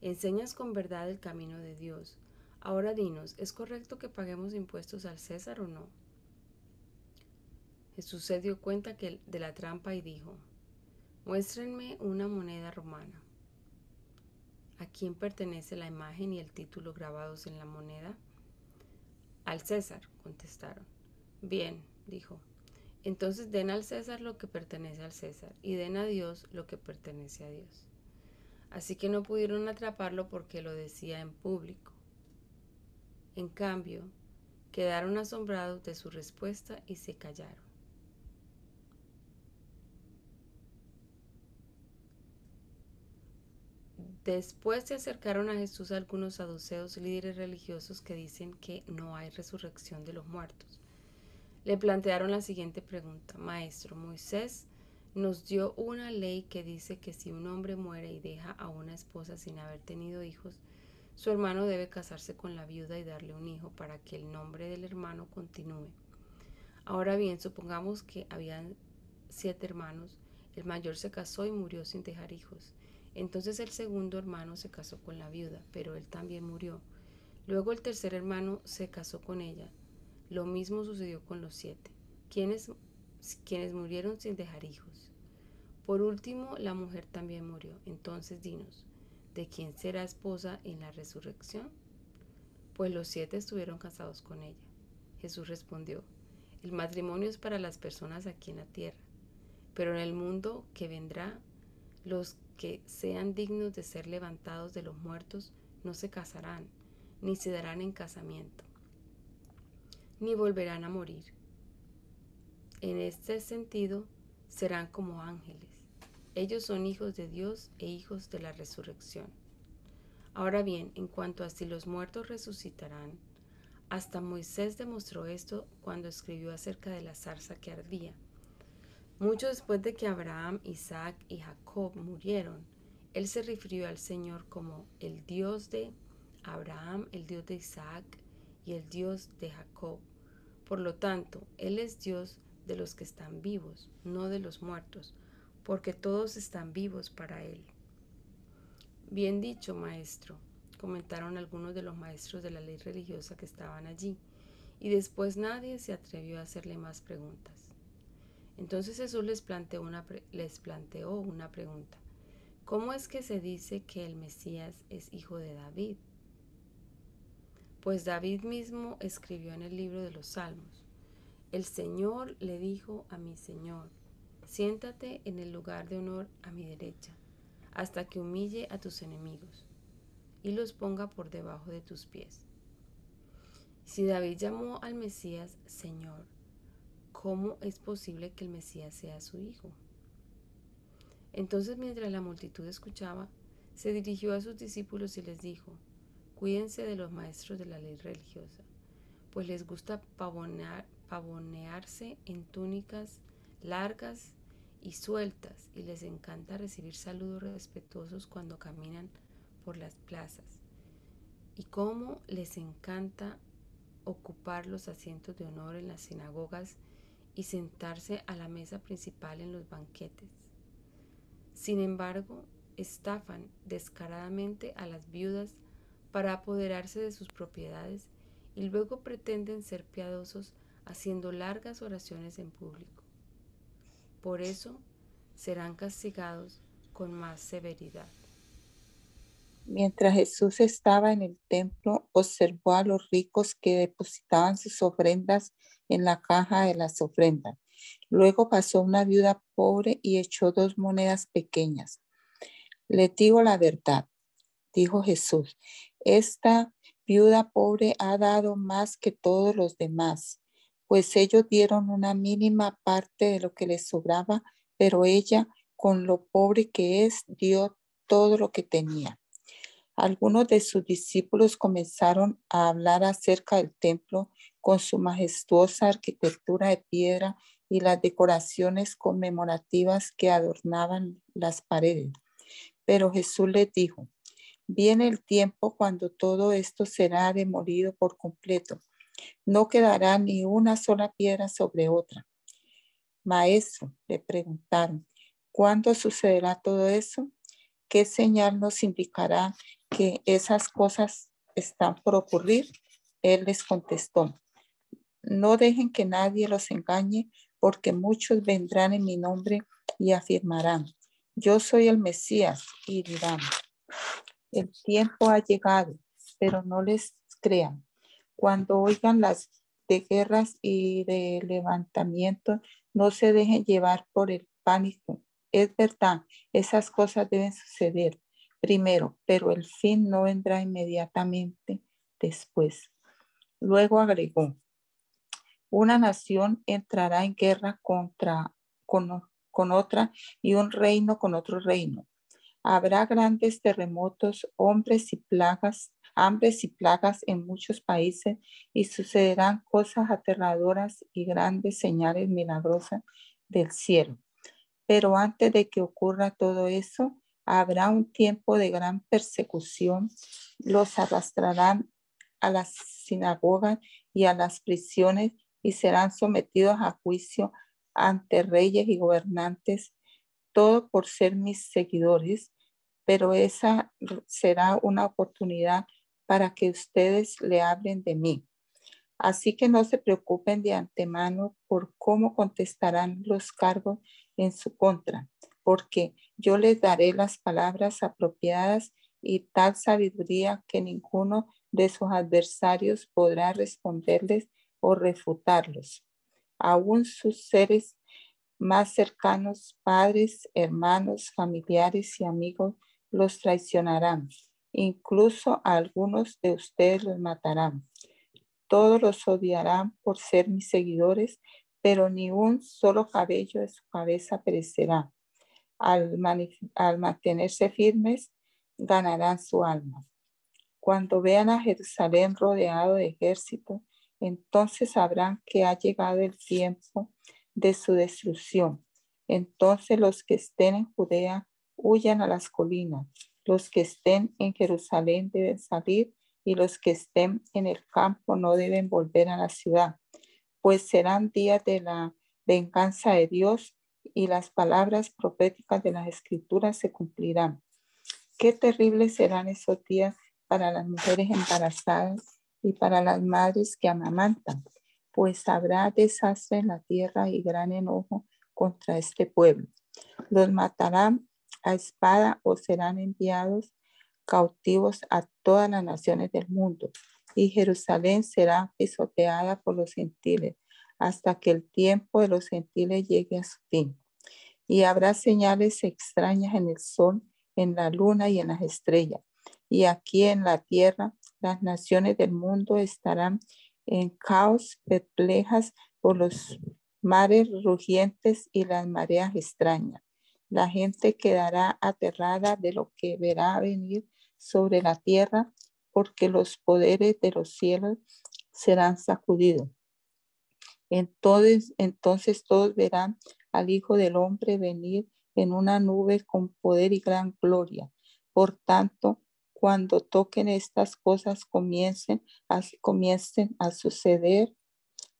Enseñas con verdad el camino de Dios. Ahora dinos, ¿es correcto que paguemos impuestos al César o no? Jesús se dio cuenta de la trampa y dijo, muéstrenme una moneda romana. ¿A quién pertenece la imagen y el título grabados en la moneda? Al César, contestaron. Bien, dijo, entonces den al César lo que pertenece al César y den a Dios lo que pertenece a Dios. Así que no pudieron atraparlo porque lo decía en público. En cambio, quedaron asombrados de su respuesta y se callaron. Después se acercaron a Jesús algunos saduceos líderes religiosos que dicen que no hay resurrección de los muertos. Le plantearon la siguiente pregunta. Maestro, Moisés nos dio una ley que dice que si un hombre muere y deja a una esposa sin haber tenido hijos, su hermano debe casarse con la viuda y darle un hijo para que el nombre del hermano continúe. Ahora bien, supongamos que habían siete hermanos, el mayor se casó y murió sin dejar hijos. Entonces el segundo hermano se casó con la viuda, pero él también murió. Luego el tercer hermano se casó con ella lo mismo sucedió con los siete, quienes, quienes murieron sin dejar hijos. Por último, la mujer también murió. Entonces dinos, ¿de quién será esposa en la resurrección? Pues los siete estuvieron casados con ella. Jesús respondió, el matrimonio es para las personas aquí en la tierra, pero en el mundo que vendrá, los que sean dignos de ser levantados de los muertos no se casarán, ni se darán en casamiento ni volverán a morir. En este sentido, serán como ángeles. Ellos son hijos de Dios e hijos de la resurrección. Ahora bien, en cuanto a si los muertos resucitarán, hasta Moisés demostró esto cuando escribió acerca de la zarza que ardía. Mucho después de que Abraham, Isaac y Jacob murieron, él se refirió al Señor como el Dios de Abraham, el Dios de Isaac y el Dios de Jacob. Por lo tanto, Él es Dios de los que están vivos, no de los muertos, porque todos están vivos para Él. Bien dicho, maestro, comentaron algunos de los maestros de la ley religiosa que estaban allí, y después nadie se atrevió a hacerle más preguntas. Entonces Jesús les planteó una, les planteó una pregunta. ¿Cómo es que se dice que el Mesías es hijo de David? Pues David mismo escribió en el libro de los Salmos, el Señor le dijo a mi Señor, siéntate en el lugar de honor a mi derecha, hasta que humille a tus enemigos y los ponga por debajo de tus pies. Si David llamó al Mesías Señor, ¿cómo es posible que el Mesías sea su hijo? Entonces mientras la multitud escuchaba, se dirigió a sus discípulos y les dijo, Cuídense de los maestros de la ley religiosa, pues les gusta pavonearse en túnicas largas y sueltas y les encanta recibir saludos respetuosos cuando caminan por las plazas. Y cómo les encanta ocupar los asientos de honor en las sinagogas y sentarse a la mesa principal en los banquetes. Sin embargo, estafan descaradamente a las viudas para apoderarse de sus propiedades y luego pretenden ser piadosos haciendo largas oraciones en público. Por eso serán castigados con más severidad. Mientras Jesús estaba en el templo, observó a los ricos que depositaban sus ofrendas en la caja de las ofrendas. Luego pasó una viuda pobre y echó dos monedas pequeñas. Le digo la verdad, dijo Jesús, esta viuda pobre ha dado más que todos los demás, pues ellos dieron una mínima parte de lo que les sobraba, pero ella, con lo pobre que es, dio todo lo que tenía. Algunos de sus discípulos comenzaron a hablar acerca del templo con su majestuosa arquitectura de piedra y las decoraciones conmemorativas que adornaban las paredes. Pero Jesús les dijo, Viene el tiempo cuando todo esto será demolido por completo. No quedará ni una sola piedra sobre otra. Maestro, le preguntaron, ¿cuándo sucederá todo eso? ¿Qué señal nos indicará que esas cosas están por ocurrir? Él les contestó, no dejen que nadie los engañe, porque muchos vendrán en mi nombre y afirmarán, yo soy el Mesías, y dirán, el tiempo ha llegado, pero no les crean. Cuando oigan las de guerras y de levantamiento, no se dejen llevar por el pánico. Es verdad, esas cosas deben suceder primero, pero el fin no vendrá inmediatamente después. Luego agregó, una nación entrará en guerra contra, con, otra y un reino con otro reino. Habrá grandes terremotos, hombres y plagas, hambres y plagas en muchos países y sucederán cosas aterradoras y grandes señales milagrosas del cielo. Pero antes de que ocurra todo eso, habrá un tiempo de gran persecución. Los arrastrarán a las sinagogas y a las prisiones y serán sometidos a juicio ante reyes y gobernantes, todo por ser mis seguidores, pero esa será una oportunidad para que ustedes le hablen de mí. Así que no se preocupen de antemano por cómo contestarán los cargos en su contra, porque yo les daré las palabras apropiadas y tal sabiduría que ninguno de sus adversarios podrá responderles o refutarlos. Aún sus seres más cercanos, padres, hermanos, familiares y amigos, los traicionarán. Incluso algunos de ustedes los matarán. Todos los odiarán por ser mis seguidores, pero ni un solo cabello de su cabeza perecerá. Al, mantenerse firmes, ganarán su alma. Cuando vean a Jerusalén rodeado de ejército, entonces sabrán que ha llegado el tiempo de su destrucción. Entonces los que estén en Judea huyan a las colinas, los que estén en Jerusalén deben salir y los que estén en el campo no deben volver a la ciudad, pues serán días de la venganza de Dios y las palabras proféticas de las escrituras se cumplirán. Qué terribles serán esos días para las mujeres embarazadas y para las madres que amamantan, pues habrá desastre en la tierra y gran enojo contra este pueblo. Los matarán a espada o serán enviados cautivos a todas las naciones del mundo, y Jerusalén será pisoteada por los gentiles hasta que el tiempo de los gentiles llegue a su fin. Y habrá señales extrañas en el sol, en la luna y en las estrellas. Y aquí en la tierra las naciones del mundo estarán en caos, perplejas por los mares rugientes y las mareas extrañas. La gente quedará aterrada de lo que verá venir sobre la tierra, porque los poderes de los cielos serán sacudidos. Entonces, entonces todos verán al Hijo del Hombre venir en una nube con poder y gran gloria. Por tanto, cuando toquen estas cosas comiencen a, comiencen a suceder,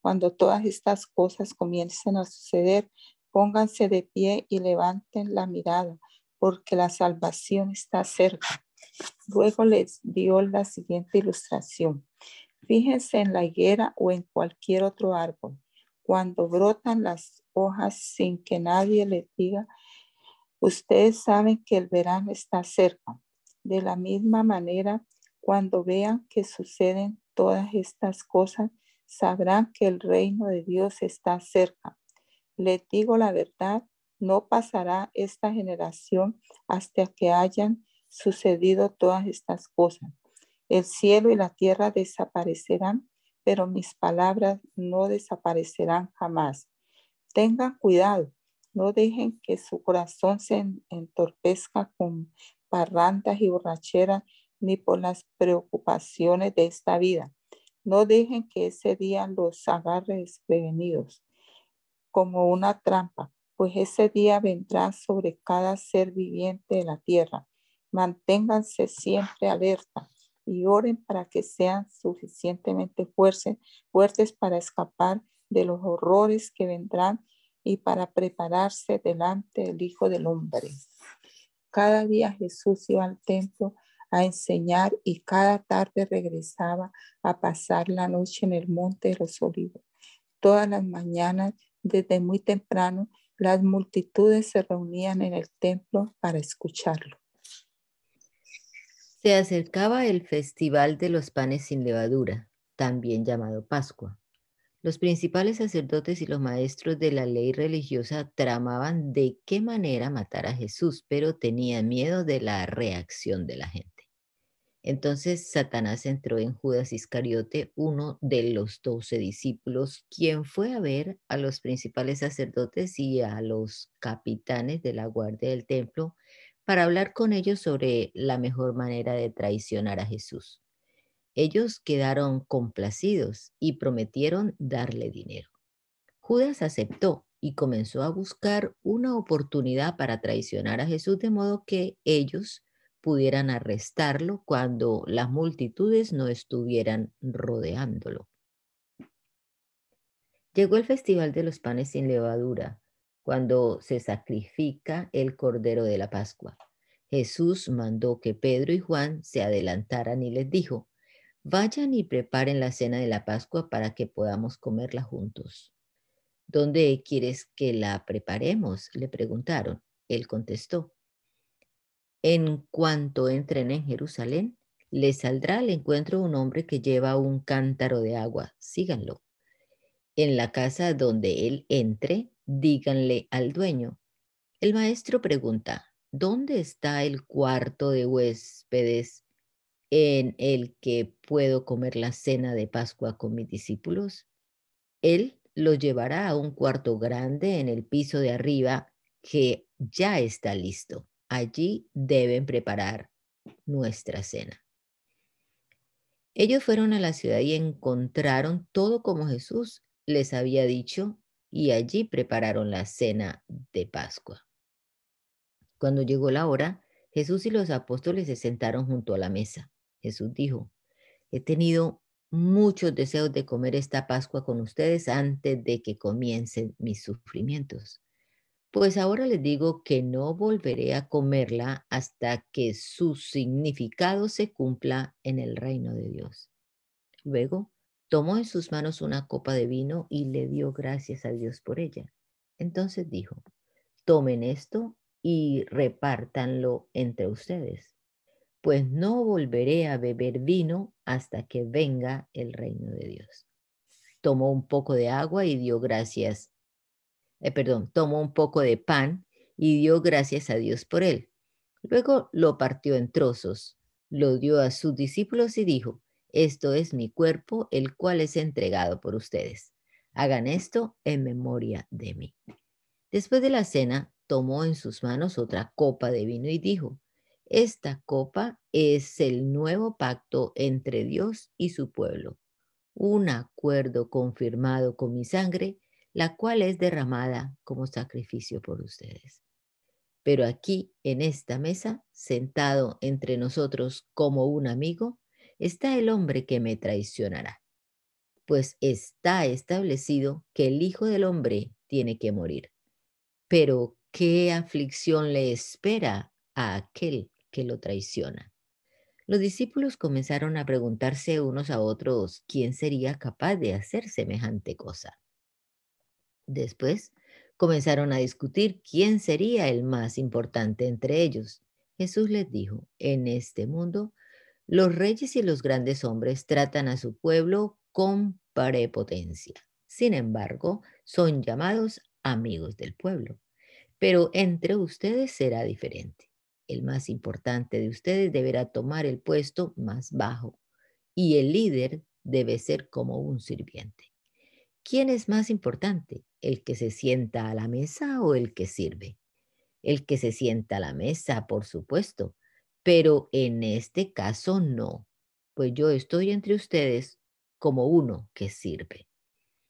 cuando todas estas cosas comiencen a suceder, pónganse de pie y levanten la mirada, porque la salvación está cerca. Luego les dio la siguiente ilustración. Fíjense en la higuera o en cualquier otro árbol. Cuando brotan las hojas sin que nadie les diga, ustedes saben que el verano está cerca. De la misma manera, cuando vean que suceden todas estas cosas, sabrán que el reino de Dios está cerca. Les digo la verdad, no pasará esta generación hasta que hayan sucedido todas estas cosas. El cielo y la tierra desaparecerán, pero mis palabras no desaparecerán jamás. Tengan cuidado, no dejen que su corazón se entorpezca con parrandas y borracheras, ni por las preocupaciones de esta vida. No dejen que ese día los agarre desprevenidos como una trampa, pues ese día vendrá sobre cada ser viviente de la tierra. Manténganse siempre alerta y oren para que sean suficientemente fuertes, fuertes para escapar de los horrores que vendrán y para prepararse delante del Hijo del Hombre. Cada día Jesús iba al templo a enseñar y cada tarde regresaba a pasar la noche en el monte de los olivos. Todas las mañanas, desde muy temprano, las multitudes se reunían en el templo para escucharlo. Se acercaba el festival de los panes sin levadura, también llamado Pascua. Los principales sacerdotes y los maestros de la ley religiosa tramaban de qué manera matar a Jesús, pero tenían miedo de la reacción de la gente. Entonces Satanás entró en Judas Iscariote, uno de los doce discípulos, quien fue a ver a los principales sacerdotes y a los capitanes de la guardia del templo para hablar con ellos sobre la mejor manera de traicionar a Jesús. Ellos quedaron complacidos y prometieron darle dinero. Judas aceptó y comenzó a buscar una oportunidad para traicionar a Jesús de modo que ellos pudieran arrestarlo cuando las multitudes no estuvieran rodeándolo. Llegó el festival de los panes sin levadura, cuando se sacrifica el cordero de la Pascua. Jesús mandó que Pedro y Juan se adelantaran y les dijo, vayan y preparen la cena de la Pascua para que podamos comerla juntos. ¿Dónde quieres que la preparemos? le preguntaron. Él contestó, en cuanto entren en Jerusalén, les saldrá al encuentro un hombre que lleva un cántaro de agua. Síganlo. En la casa donde él entre, díganle al dueño. El maestro pregunta, ¿dónde está el cuarto de huéspedes en el que puedo comer la cena de Pascua con mis discípulos? Él lo llevará a un cuarto grande en el piso de arriba que ya está listo allí deben preparar nuestra cena. Ellos fueron a la ciudad y encontraron todo como Jesús les había dicho y allí prepararon la cena de Pascua. Cuando llegó la hora, Jesús y los apóstoles se sentaron junto a la mesa. Jesús dijo, he tenido muchos deseos de comer esta Pascua con ustedes antes de que comiencen mis sufrimientos pues ahora les digo que no volveré a comerla hasta que su significado se cumpla en el reino de Dios. Luego tomó en sus manos una copa de vino y le dio gracias a Dios por ella. Entonces dijo, tomen esto y repártanlo entre ustedes, pues no volveré a beber vino hasta que venga el reino de Dios. Tomó un poco de agua y dio gracias eh, perdón, tomó un poco de pan y dio gracias a Dios por él. Luego lo partió en trozos, lo dio a sus discípulos y dijo, esto es mi cuerpo, el cual es entregado por ustedes. Hagan esto en memoria de mí. Después de la cena, tomó en sus manos otra copa de vino y dijo, esta copa es el nuevo pacto entre Dios y su pueblo, un acuerdo confirmado con mi sangre la cual es derramada como sacrificio por ustedes. Pero aquí, en esta mesa, sentado entre nosotros como un amigo, está el hombre que me traicionará. Pues está establecido que el Hijo del Hombre tiene que morir. Pero, ¿qué aflicción le espera a aquel que lo traiciona? Los discípulos comenzaron a preguntarse unos a otros quién sería capaz de hacer semejante cosa. Después comenzaron a discutir quién sería el más importante entre ellos. Jesús les dijo, en este mundo, los reyes y los grandes hombres tratan a su pueblo con prepotencia. Sin embargo, son llamados amigos del pueblo. Pero entre ustedes será diferente. El más importante de ustedes deberá tomar el puesto más bajo y el líder debe ser como un sirviente. ¿Quién es más importante? ¿El que se sienta a la mesa o el que sirve? El que se sienta a la mesa, por supuesto, pero en este caso no, pues yo estoy entre ustedes como uno que sirve.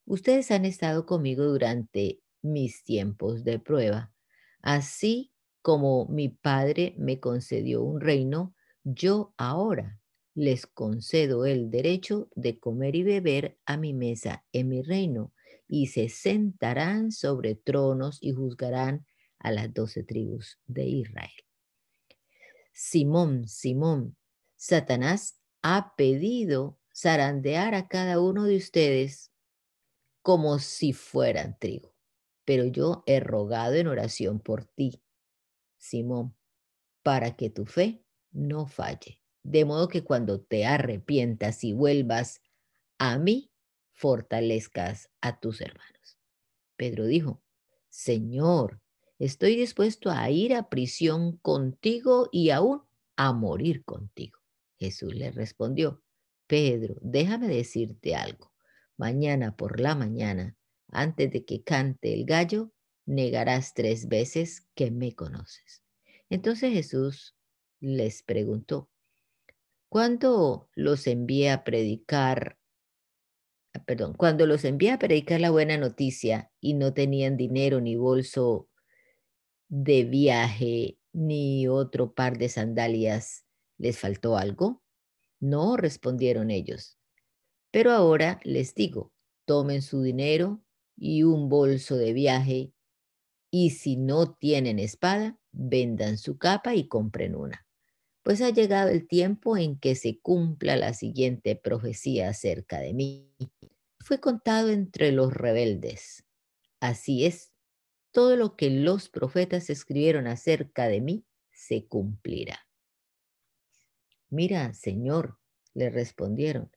Ustedes han estado conmigo durante mis tiempos de prueba, así como mi Padre me concedió un reino, yo ahora les concedo el derecho de comer y beber a mi mesa en mi reino, y se sentarán sobre tronos y juzgarán a las doce tribus de Israel. Simón, Simón, Satanás ha pedido zarandear a cada uno de ustedes como si fueran trigo, pero yo he rogado en oración por ti, Simón, para que tu fe no falle, de modo que cuando te arrepientas y vuelvas a mí, fortalezcas a tus hermanos. Pedro dijo, Señor, estoy dispuesto a ir a prisión contigo y aún a morir contigo. Jesús le respondió, Pedro, déjame decirte algo. Mañana por la mañana, antes de que cante el gallo, negarás tres veces que me conoces. Entonces Jesús les preguntó, ¿cuándo los envié a predicar? Perdón, cuando los envié a predicar la buena noticia y no tenían dinero ni bolso de viaje ni otro par de sandalias, ¿les faltó algo? No, respondieron ellos. Pero ahora les digo, tomen su dinero y un bolso de viaje, y si no tienen espada, vendan su capa y compren una. Pues ha llegado el tiempo en que se cumpla la siguiente profecía acerca de mí. Fue contado entre los rebeldes. Así es, todo lo que los profetas escribieron acerca de mí se cumplirá. Mira, Señor, le respondieron,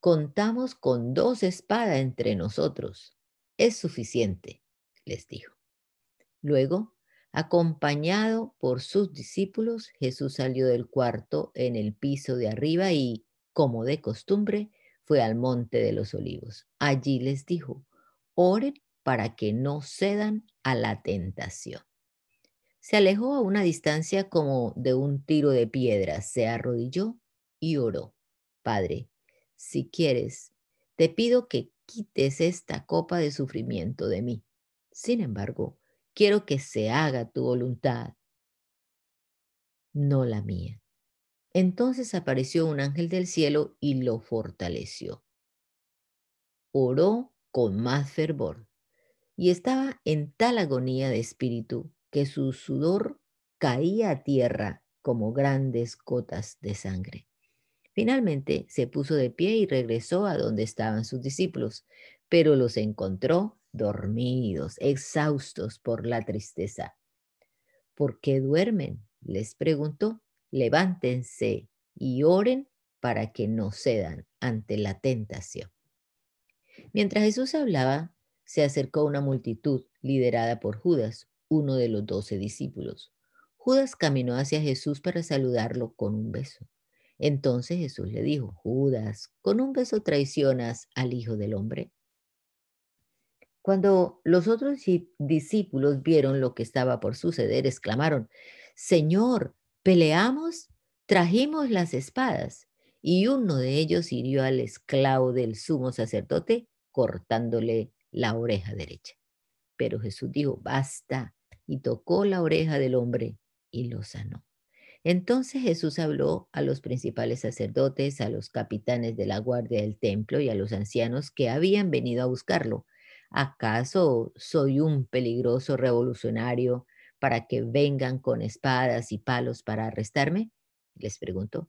contamos con dos espadas entre nosotros. Es suficiente, les dijo. Luego, acompañado por sus discípulos, Jesús salió del cuarto en el piso de arriba y, como de costumbre, fue al monte de los olivos. Allí les dijo, oren para que no cedan a la tentación. Se alejó a una distancia como de un tiro de piedra, se arrodilló y oró. Padre, si quieres, te pido que quites esta copa de sufrimiento de mí. Sin embargo, quiero que se haga tu voluntad, no la mía. Entonces apareció un ángel del cielo y lo fortaleció. Oró con más fervor y estaba en tal agonía de espíritu que su sudor caía a tierra como grandes gotas de sangre. Finalmente se puso de pie y regresó a donde estaban sus discípulos, pero los encontró dormidos, exhaustos por la tristeza. ¿Por qué duermen? les preguntó. Levántense y oren para que no cedan ante la tentación. Mientras Jesús hablaba, se acercó una multitud liderada por Judas, uno de los doce discípulos. Judas caminó hacia Jesús para saludarlo con un beso. Entonces Jesús le dijo, Judas, ¿con un beso traicionas al Hijo del Hombre? Cuando los otros discípulos vieron lo que estaba por suceder, exclamaron, Señor, ¿peleamos? Trajimos las espadas. Y uno de ellos hirió al esclavo del sumo sacerdote, cortándole la oreja derecha. Pero Jesús dijo, basta, y tocó la oreja del hombre y lo sanó. Entonces Jesús habló a los principales sacerdotes, a los capitanes de la guardia del templo y a los ancianos que habían venido a buscarlo. ¿Acaso soy un peligroso revolucionario para que vengan con espadas y palos para arrestarme? Les preguntó.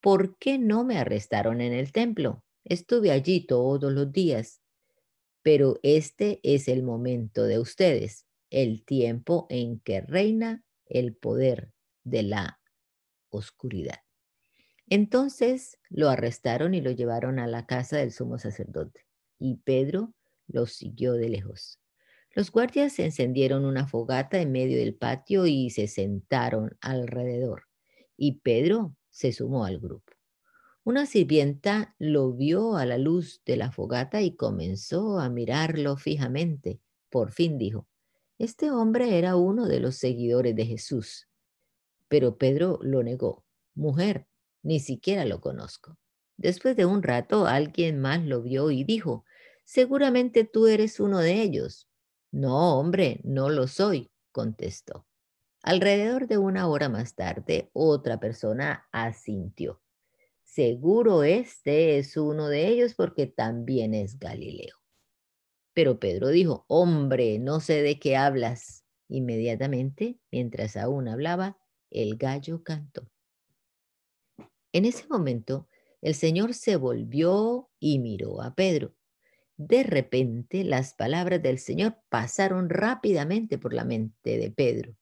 ¿Por qué no me arrestaron en el templo? Estuve allí todos los días. Pero este es el momento de ustedes, el tiempo en que reina el poder de la oscuridad. Entonces lo arrestaron y lo llevaron a la casa del sumo sacerdote, y Pedro lo siguió de lejos. Los guardias encendieron una fogata en medio del patio y se sentaron alrededor, y Pedro se sumó al grupo. Una sirvienta lo vio a la luz de la fogata y comenzó a mirarlo fijamente. Por fin dijo, este hombre era uno de los seguidores de Jesús. Pero Pedro lo negó. Mujer, ni siquiera lo conozco. Después de un rato alguien más lo vio y dijo, seguramente tú eres uno de ellos. No, hombre, no lo soy, contestó. Alrededor de una hora más tarde, otra persona asintió. Seguro este es uno de ellos porque también es Galileo. Pero Pedro dijo, hombre, no sé de qué hablas. Inmediatamente, mientras aún hablaba, el gallo cantó. En ese momento, el Señor se volvió y miró a Pedro. De repente, las palabras del Señor pasaron rápidamente por la mente de Pedro.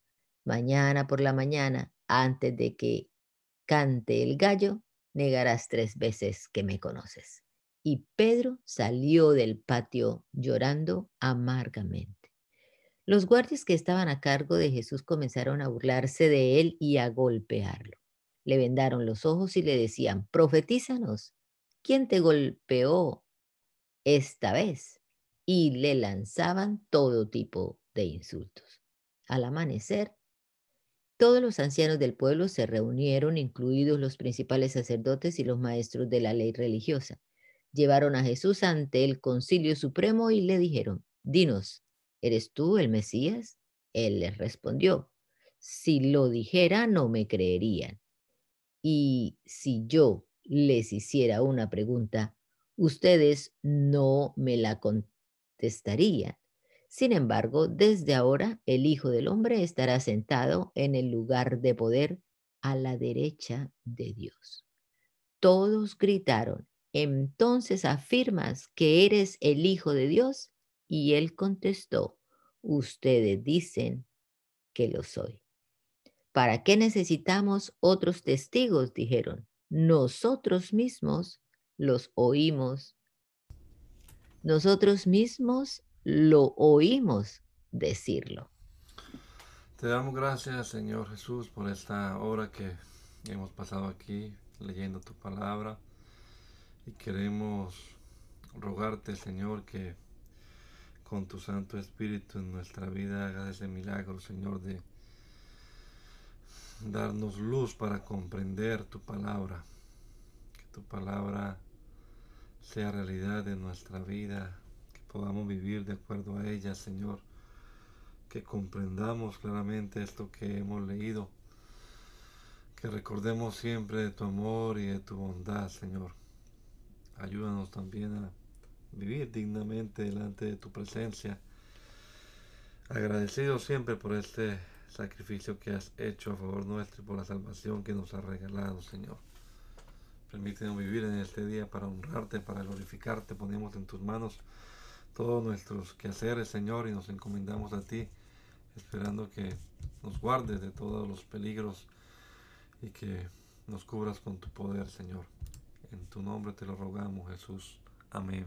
Mañana por la mañana, antes de que cante el gallo, negarás tres veces que me conoces. Y Pedro salió del patio llorando amargamente. Los guardias que estaban a cargo de Jesús comenzaron a burlarse de él y a golpearlo. Le vendaron los ojos y le decían, profetízanos, ¿quién te golpeó esta vez? Y le lanzaban todo tipo de insultos. Al amanecer, todos los ancianos del pueblo se reunieron, incluidos los principales sacerdotes y los maestros de la ley religiosa. Llevaron a Jesús ante el concilio supremo y le dijeron, dinos, ¿eres tú el Mesías? Él les respondió, si lo dijera no me creerían. Y si yo les hiciera una pregunta, ustedes no me la contestarían. Sin embargo, desde ahora el Hijo del Hombre estará sentado en el lugar de poder a la derecha de Dios. Todos gritaron, entonces afirmas que eres el Hijo de Dios. Y él contestó, ustedes dicen que lo soy. ¿Para qué necesitamos otros testigos? dijeron. Nosotros mismos los oímos. Nosotros mismos lo oímos decirlo. Te damos gracias, Señor Jesús, por esta hora que hemos pasado aquí leyendo tu palabra. Y queremos rogarte, Señor, que con tu Santo Espíritu en nuestra vida hagas ese milagro, Señor, de darnos luz para comprender tu palabra. Que tu palabra sea realidad en nuestra vida, podamos vivir de acuerdo a ella, Señor. Que comprendamos claramente esto que hemos leído. Que recordemos siempre de tu amor y de tu bondad, Señor. Ayúdanos también a vivir dignamente delante de tu presencia. Agradecido siempre por este sacrificio que has hecho a favor nuestro y por la salvación que nos has regalado, Señor. Permítenos vivir en este día para honrarte, para glorificarte. Ponemos en tus manos todos nuestros quehaceres, Señor, y nos encomendamos a ti, esperando que nos guardes de todos los peligros y que nos cubras con tu poder, Señor. En tu nombre te lo rogamos, Jesús. Amén.